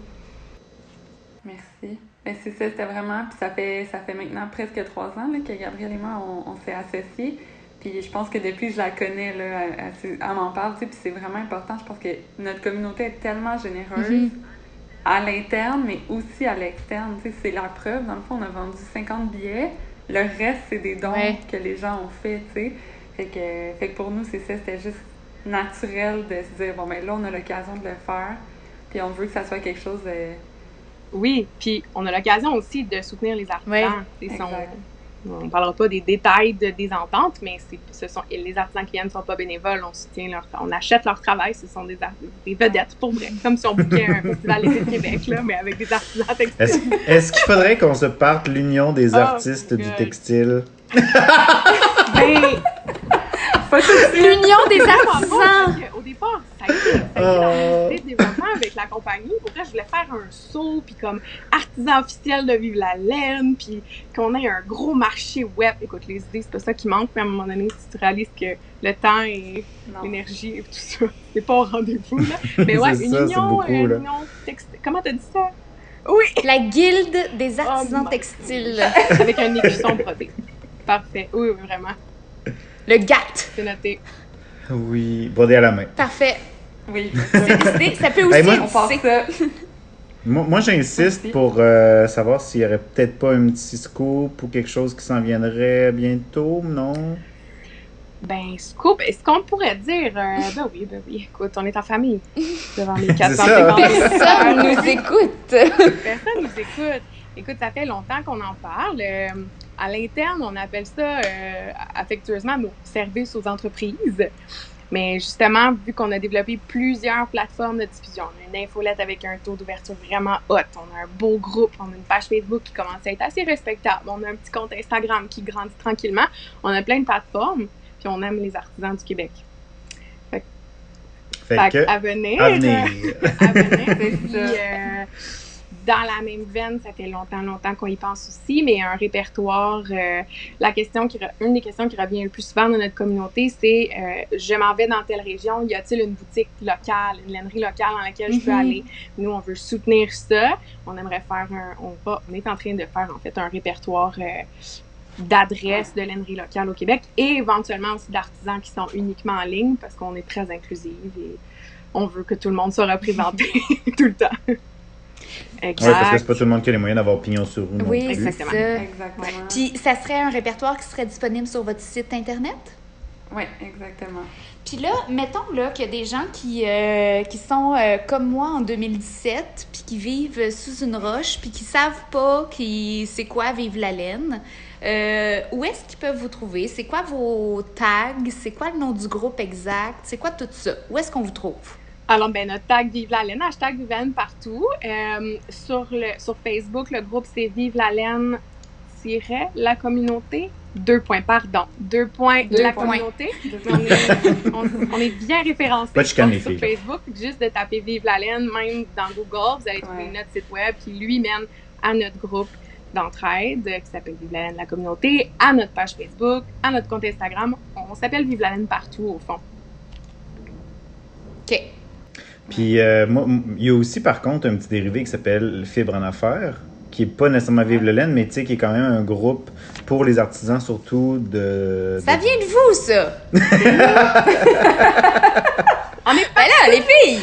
Merci. Ben, c'est ça, c'était vraiment. Puis ça fait, ça fait maintenant presque trois ans là, que Gabrielle et moi, on, on s'est associés. Puis je pense que depuis je la connais, là, elle, elle m'en parle, tu sais, puis c'est vraiment important. Je pense que notre communauté est tellement généreuse Mhm. à l'interne, mais aussi à l'externe. Tu sais, c'est la preuve. Dans le fond, on a vendu 50 billets. Le reste, c'est des dons Ouais. que les gens ont fait, tu sais. Fait que, fait que pour nous, c'est ça, c'était juste naturel de se dire, bon, ben là, on a l'occasion de le faire. Puis on veut que ça soit quelque chose de... Oui, puis on a l'occasion aussi de soutenir les artisans. Sont- on ne parlera pas des détails de, des ententes, mais c'est, ce sont, les artisans qui viennent ne sont pas bénévoles. On soutient leur on achète leur travail. Ce sont des, des vedettes, pour vrai. Comme si on bouquait un festival de Québec, là, mais avec des artisans textiles. Est-ce qu'il faudrait qu'on se parte l'union des Oh artistes du textile? Ben, L'union des artisans! Au départ, ça a été, ça a été dans de développement avec la compagnie. Pour vrai, je voulais faire un saut, puis comme artisan officiel de Vive la laine, puis qu'on ait un gros marché web. Écoute, les idées, c'est pas ça qui manque, mais à un moment donné, si tu réalises que le temps et l'énergie et tout ça, c'est pas au rendez-vous, là. Mais ouais, C'est une ça, union, beaucoup, union textile. Comment t'as dit ça? Oui! La guilde des artisans Oh my textiles. Avec un écusson brodé. Parfait. Oui, oui, vraiment. Le GATT. C'est noté. Oui, brodé à la main. Parfait. Oui. C'est décidé. Ça peut aussi Hey, moi, être On c'est- ça. Moi, moi, j'insiste pour euh, savoir s'il y aurait peut-être pas un petit scoop ou quelque chose qui s'en viendrait bientôt, non? Ben, scoop, est-ce qu'on pourrait dire. euh, ben oui, ben oui. Écoute, on est en famille. Devant les ça. 450 Personne nous écoute. Personne nous écoute. Écoute, ça fait longtemps qu'on en parle. Euh, à l'interne, on appelle ça euh, affectueusement nos services aux entreprises. Mais justement, vu qu'on a développé plusieurs plateformes de diffusion, on a une infolette avec un taux d'ouverture vraiment haut, on a un beau groupe, on a une page Facebook qui commence à être assez respectable, on a un petit compte Instagram qui grandit tranquillement, on a plein de plateformes, puis on aime les artisans du Québec. Fait Fait que, à venir. à venir. à venir. Dans la même veine, ça fait longtemps, longtemps qu'on y pense aussi, mais un répertoire, euh, la question qui, une des questions qui revient le plus souvent dans notre communauté, c'est euh, je m'en vais dans telle région, y a-t-il une boutique locale, une lainerie locale dans laquelle je peux Mhm. aller? Nous, on veut soutenir ça. On aimerait faire un, on va, on est en train de faire en fait un répertoire euh, d'adresses de lainerie locale au Québec et éventuellement aussi d'artisans qui sont uniquement en ligne parce qu'on est très inclusive et on veut que tout le monde soit représenté tout le temps. Ouais, parce que Exact. c'est pas tout le monde qui a les moyens d'avoir pignon sur rue non Oui, plus. c'est Exactement. ça. Exactement. Puis ça serait un répertoire qui serait disponible sur votre site internet? Oui, exactement. Puis là, mettons là qu'il y a des gens qui, euh, qui sont euh, comme moi en 2017, puis qui vivent sous une roche, puis qui savent pas qui c'est quoi vivre la laine. Euh, où est-ce qu'ils peuvent vous trouver? C'est quoi vos tags? C'est quoi le nom du groupe exact? C'est quoi tout ça? Où est-ce qu'on vous trouve? Alors, ben, notre tag Vive la laine, hashtag Vive la laine partout. Euh, sur, le, sur Facebook, le groupe, c'est Vive la laine la communauté. Deux points, pardon. Deux points, Deux la points. communauté. On est, on, on est bien référencé les sur filles. Facebook. Juste de taper Vive la laine, même dans Google, vous allez trouver Ouais. notre site web qui lui mène à notre groupe d'entraide qui s'appelle Vive la laine, la communauté, à notre page Facebook, à notre compte Instagram. On s'appelle Vive la laine partout, au fond. OK. Puis, euh, moi, il y a aussi, par contre, un petit dérivé qui s'appelle Fibre en affaires, qui est pas nécessairement Vive le laine, mais tu sais, qui est quand même un groupe pour les artisans, surtout de. Ça de- vient de vous, ça! On est Ben là, les filles!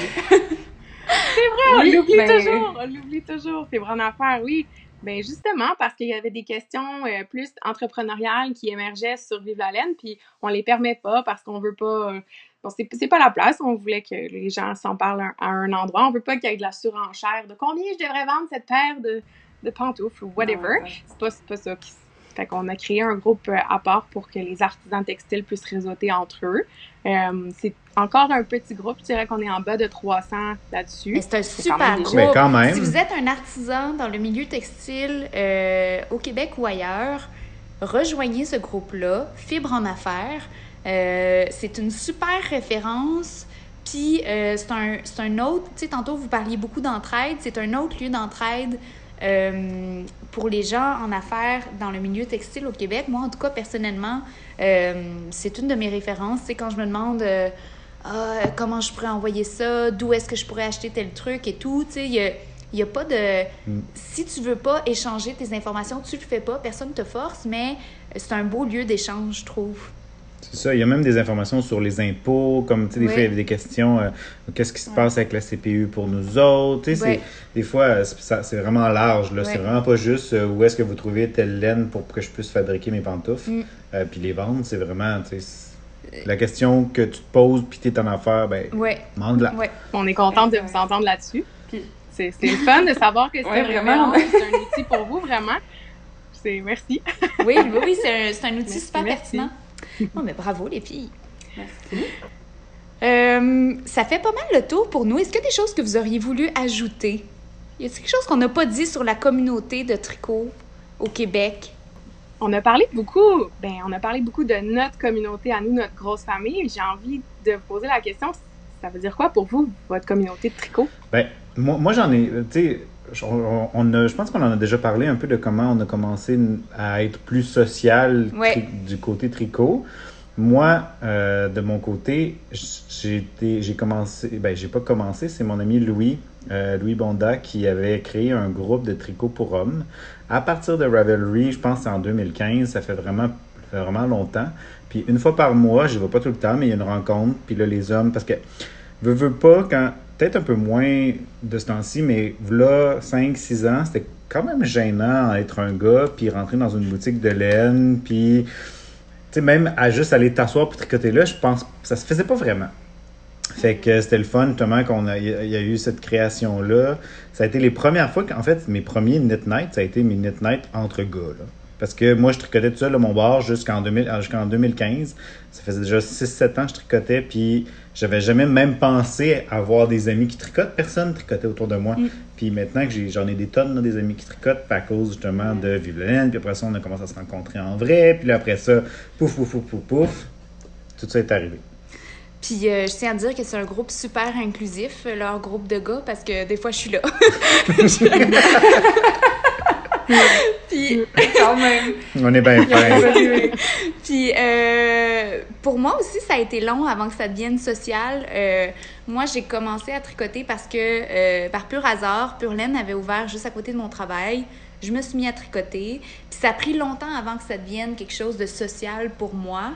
on Oui, l'oublie ben- toujours, on l'oublie toujours. Fibre en affaires, oui. Ben justement, parce qu'il y avait des questions euh, plus entrepreneuriales qui émergeaient sur Vive la laine, puis on les permet pas parce qu'on veut pas. euh, bon, c'est pas la place. On voulait que les gens s'en parlent à, à un endroit. On veut pas qu'il y ait de la surenchère de combien je devrais vendre cette paire de, de pantoufles ou whatever. Ouais, C'est pas, c'est pas ça. qui- Fait qu'on a créé un groupe euh, à part pour que les artisans textiles puissent réseauter entre eux. Euh, c'est encore un petit groupe. Je dirais qu'on est en bas de 300 là-dessus. Mais c'est un quand super même groupe. Mais quand même. Si vous êtes un artisan dans le milieu textile euh, au Québec ou ailleurs, rejoignez ce groupe-là, Fibre en affaires. Euh, c'est une super référence. Puis euh, c'est un, un autre, tu sais, tantôt vous parliez beaucoup d'entraide, c'est un autre lieu d'entraide euh, pour les gens en affaires dans le milieu textile au Québec. Moi, en tout cas, personnellement, c'est une de mes références. C'est quand je me demande Ah, comment je pourrais envoyer ça, d'où est-ce que je pourrais acheter tel truc et tout. Tu sais, il y a, il y a pas de. Mm. Si tu veux pas échanger tes informations, tu le fais pas, personne te force, mais c'est un beau lieu d'échange, je trouve. C'est ça. Il y a même des informations sur les impôts, comme tu sais, des Oui. fois, il y avait des questions. euh, Qu'est-ce qui se passe avec la CPU pour nous autres? Tu sais, des fois, euh, c'est ça- c'est vraiment large. Là. Ouais. C'est vraiment pas juste euh, où est-ce que vous trouvez telle laine pour que je puisse fabriquer mes pantoufles. Mm. euh, puis les vendre, c'est vraiment. tu sais, c'est- La question que tu te poses, puis tu es en affaires, ben, demande-la. On est contente de vous entendre là-dessus. Puis, C'est fun de savoir que c'est Ouais, vraiment. un outil pour vous, vraiment. C'est merci. Oui, oui, oui, c'est un, outil Merci, super merci. pertinent. Oh, mais bravo, les filles. merci. Euh, ça fait pas mal le tour pour nous. Est-ce qu'il y a des choses que vous auriez voulu ajouter? Y a-t-il quelque chose qu'on n'a pas dit sur la communauté de tricot au Québec? On a parlé beaucoup, ben, on a parlé beaucoup de notre communauté à nous, notre grosse famille. J'ai envie de vous poser la question, ça veut dire quoi pour vous, votre communauté de tricot? Ben, moi, moi j'en ai. Tu sais, on, on a- je pense qu'on en a déjà parlé un peu de comment on a commencé à être plus social Ouais. du côté tricot. Moi, euh, de mon côté, j'ai été- j'ai commencé. Ben, j'ai pas commencé, c'est mon ami Louis, euh, Louis Bonda, qui avait créé un groupe de tricot pour hommes. À partir de Ravelry, je pense en 2015, ça fait vraiment. Ça fait vraiment longtemps. Puis une fois par mois, je ne vais pas tout le temps, mais il y a une rencontre. Puis là, les hommes, parce que veux, veux pas, quand peut-être un peu moins de ce temps-ci, mais là, 5-6 ans, c'était quand même gênant être un gars, puis rentrer dans une boutique de laine, puis, même à juste aller t'asseoir puis tricoter là, je pense ça se faisait pas vraiment. Fait que c'était le fun, justement, qu'on a, y a eu cette création-là. Ça a été les premières fois qu'en fait, mes premiers knit nights, ça a été mes knit nights entre gars, là. Parce que moi, je tricotais tout seul à mon bar jusqu'en 2000, jusqu'en 2015. Ça faisait déjà 6-7 ans que je tricotais, puis j'avais jamais même pensé avoir des amis qui tricotent. Personne tricotait autour de moi. Mm. Puis maintenant que j'ai- j'en ai des tonnes, là, des amis qui tricotent, à cause justement de Vive la laine, puis après ça, on a commencé à se rencontrer en vrai, puis là, après ça, pouf, pouf, pouf, pouf, pouf, tout ça est arrivé. Puis euh, je tiens à dire que c'est un groupe super inclusif, euh, leur groupe de gars, parce que des fois je suis là. Puis Quand même. On est bien. Puis euh, pour moi aussi, ça a été long avant que ça devienne social. Euh, moi, j'ai commencé à tricoter parce que, euh, par pur hasard, Pure Laine avait ouvert juste à côté de mon travail. Je me suis mis à tricoter. Puis ça a pris longtemps avant que ça devienne quelque chose de social pour moi.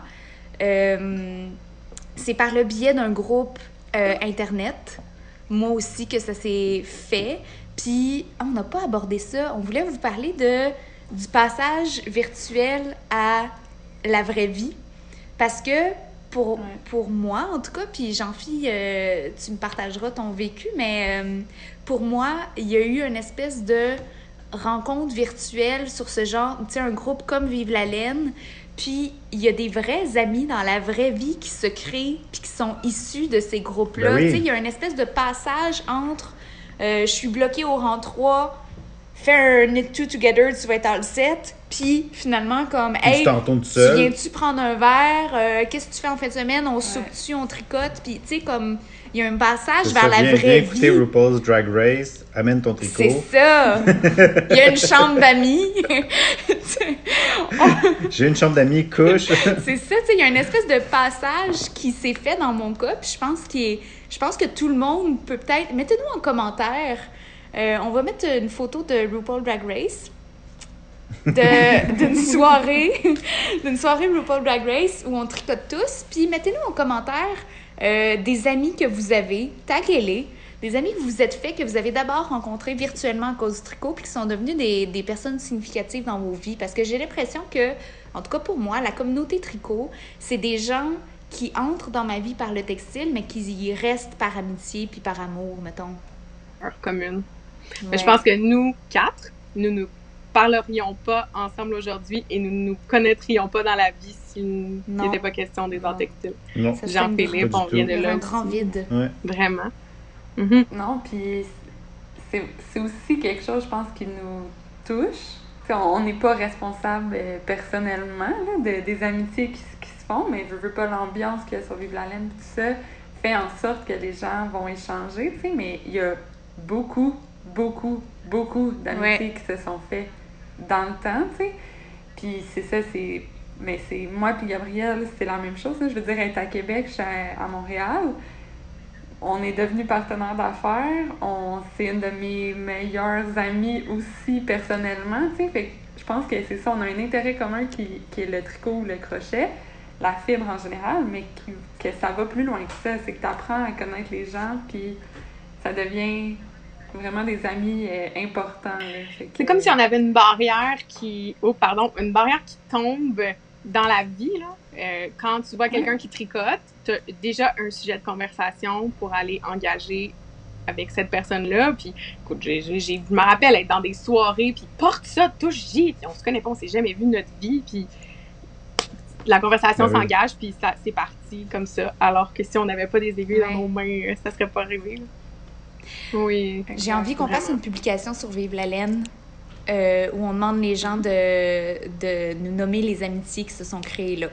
Euh, c'est par le biais d'un groupe euh, Internet, moi aussi, que ça s'est fait. Puis on n'a pas abordé ça. On voulait vous parler de, du passage virtuel à la vraie vie. Parce que pour, Ouais. pour moi, en tout cas, puis Jean-Phi, euh, tu me partageras ton vécu, mais euh, pour moi, il y a eu une espèce de rencontre virtuelle sur ce genre, tu sais, un groupe comme Vive la laine. Puis il y a des vrais amis dans la vraie vie qui se créent puis qui sont issus de ces groupes-là. Ben oui. Tu sais, il y a une espèce de passage entre euh, je suis bloquée au rang 3, fais un knit two together, tu vas être dans le 7. Puis finalement, comme, hey, tu viens-tu prendre un verre? Euh, Qu'est-ce que tu fais en fin de semaine? On soupe dessus, on tricote? Puis, tu sais, comme, il y a un passage vers ça, la viens, vraie viens écouter vie. RuPaul's Drag Race, amène ton tricot. C'est ça! Il y a une chambre d'amis. J'ai une chambre d'amis, couche. c'est ça, tu sais, il y a une espèce de passage qui s'est fait dans mon cas. Puis je pense, qu'il est- je pense que tout le monde peut peut-être. Mettez-nous en commentaire. Euh, on va mettre une photo de RuPaul Drag Race. d'une soirée d'une soirée RuPaul Drag Race où on tricote tous puis mettez-nous en commentaire euh, des amis que vous avez taguez-les. Des amis que vous vous êtes fait que vous avez d'abord rencontrés virtuellement à cause du tricot puis qui sont devenus des, des personnes significatives dans vos vies. Parce que j'ai l'impression que en tout cas pour moi la communauté tricot c'est des gens qui entrent dans ma vie par le textile mais qui y restent par amitié puis par amour mettons. Heure commune. Mais je pense que nous quatre, nous nous parlerions pas ensemble aujourd'hui et nous nous connaîtrions pas dans la vie s'il n'était pas question des arts Non. textiles. Jean-Philippe, on vient de là. un grand vide Ouais. Vraiment. Mhm. Non, puis c'est c'est aussi quelque chose, je pense, qui nous touche. T'sais, on n'est pas responsable euh, personnellement là, de, des amitiés qui, se font, mais je veux pas l'ambiance qu'il y a sur Vive la laine, tout ça fait en sorte que les gens vont échanger, mais il y a beaucoup, beaucoup, beaucoup d'amitiés qui se sont faites dans le temps, tu sais. Puis c'est ça, c'est. Mais c'est. Moi puis Gabrielle, c'est la même chose. là. Je veux dire, être à Québec, je suis à, à Montréal. On est devenus partenaires d'affaires. On, c'est une de mes meilleures amies aussi personnellement, tu sais. Fait que je pense que c'est ça, on a un intérêt commun qui, qui est le tricot ou le crochet, la fibre en général, mais qui- que ça va plus loin que ça. C'est que tu apprends à connaître les gens, puis ça devient vraiment des amis euh, importants. que- C'est comme si on avait une barrière qui. Oh, pardon, une barrière qui tombe dans la vie, là. Euh, quand tu vois quelqu'un qui tricote, tu as déjà un sujet de conversation pour aller engager avec cette personne-là. Puis, écoute, j'ai, j'ai- j'ai- je me rappelle être dans des soirées, puis porte ça, touche J, puis on se connaît pas, on s'est jamais vu de notre vie, puis la conversation Ben oui. s'engage, puis ça, c'est parti comme ça. Alors que si on n'avait pas des aiguilles Ouais. dans nos mains, euh, ça serait pas arrivé. là. Oui. J'ai envie qu'on fasse une publication sur Vive la laine euh, où on demande les gens de, de nous nommer les amitiés qui se sont créées là.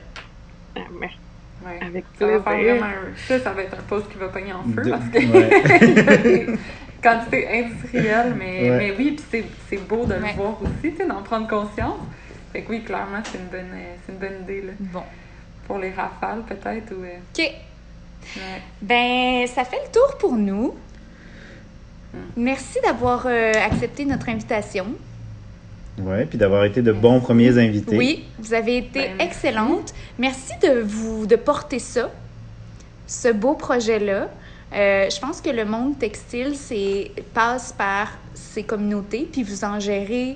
Ah, mais Ouais. Avec Ça va faire vraiment un... Ça, ça va être un poste qui va pogner en feu De- parce que ouais. quantité industrielle, mais, Ouais. mais oui, puis c'est, c'est beau de Ouais. le voir aussi, tu sais, d'en prendre conscience. Fait que oui, clairement, c'est une bonne, euh, c'est une bonne idée, là. Bon. Pour les rafales, peut-être, ou... euh, OK. ouais. Ben, ça fait le tour pour nous. Merci d'avoir euh, accepté notre invitation. Ouais, puis d'avoir été de bons premiers invités. Oui, vous avez été Ben, merci. excellente. Merci de vous de porter ça, ce beau projet-là. Euh, je pense que le monde textile c'est passe par ces communautés, puis vous en gérez,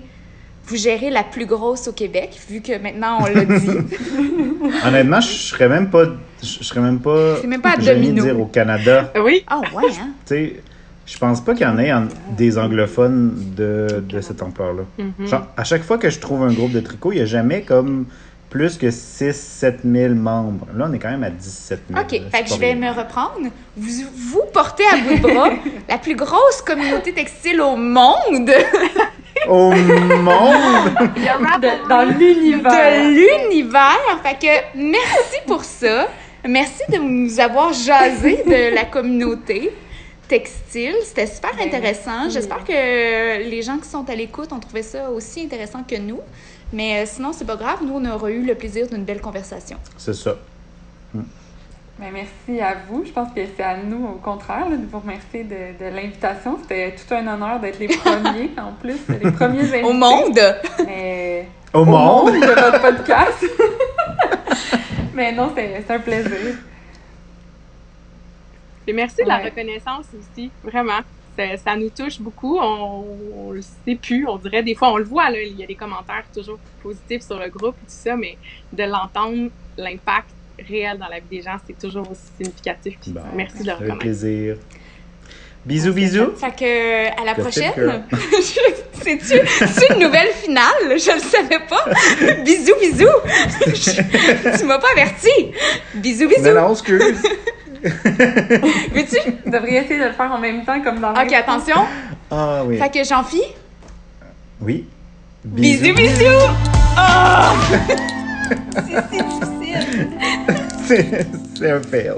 vous gérez la plus grosse au Québec, vu que maintenant on l'a dit. Honnêtement, je serais même pas. Je serais même pas. C'est même pas à domino. dire au Canada. Oui. Ah ouais, hein? Tu sais, je pense pas qu'il y en ait en- des anglophones de, de cette ampleur-là. Genre, à chaque fois que je trouve un groupe de tricot, il n'y a jamais comme plus que 6-7 000 membres. Là, on est quand même à 17 000. OK, là, fait que je vais me reprendre. Vous, vous portez à bout de bras la plus grosse communauté textile au monde Au monde! De- dans l'univers. de l'univers. Fait que merci pour ça. Merci de nous avoir jasé de la communauté textile. C'était super Ben, intéressant. merci. J'espère que les gens qui sont à l'écoute ont trouvé ça aussi intéressant que nous. Mais euh, sinon, c'est pas grave. Nous, on aura eu le plaisir d'une belle conversation. C'est ça. Ben, merci à vous. Je pense que c'est à nous, au contraire, là, de vous remercier de, de l'invitation. C'était tout un honneur d'être les premiers, en plus, les premiers invités. Au monde! Mais... Au, monde! de votre podcast. Mais non, c'est c'est un plaisir. Et merci de la reconnaissance aussi, vraiment. Ça, ça nous touche beaucoup. On, on le sait plus. On dirait des fois, on le voit, là, il y a des commentaires toujours positifs sur le groupe et tout ça, mais de l'entendre, l'impact réel dans la vie des gens, c'est toujours aussi significatif. Bon. merci de le Avec reconnaître. plaisir. Bisous, bisous. Fait que, à la prochaine. C'est-tu c'est une nouvelle finale? Je le savais pas. bisous, bisous. Je- tu m'as pas averti. Bisous, bisous. Non, non, excuse. Veux-tu? Vous devriez essayer de le faire en même temps, comme dans Ok, l'intro. attention. Ah oui. Fait que j'en fie. Oui. Bisous, bisous. Oh! C'est si difficile. C'est c'est un fail.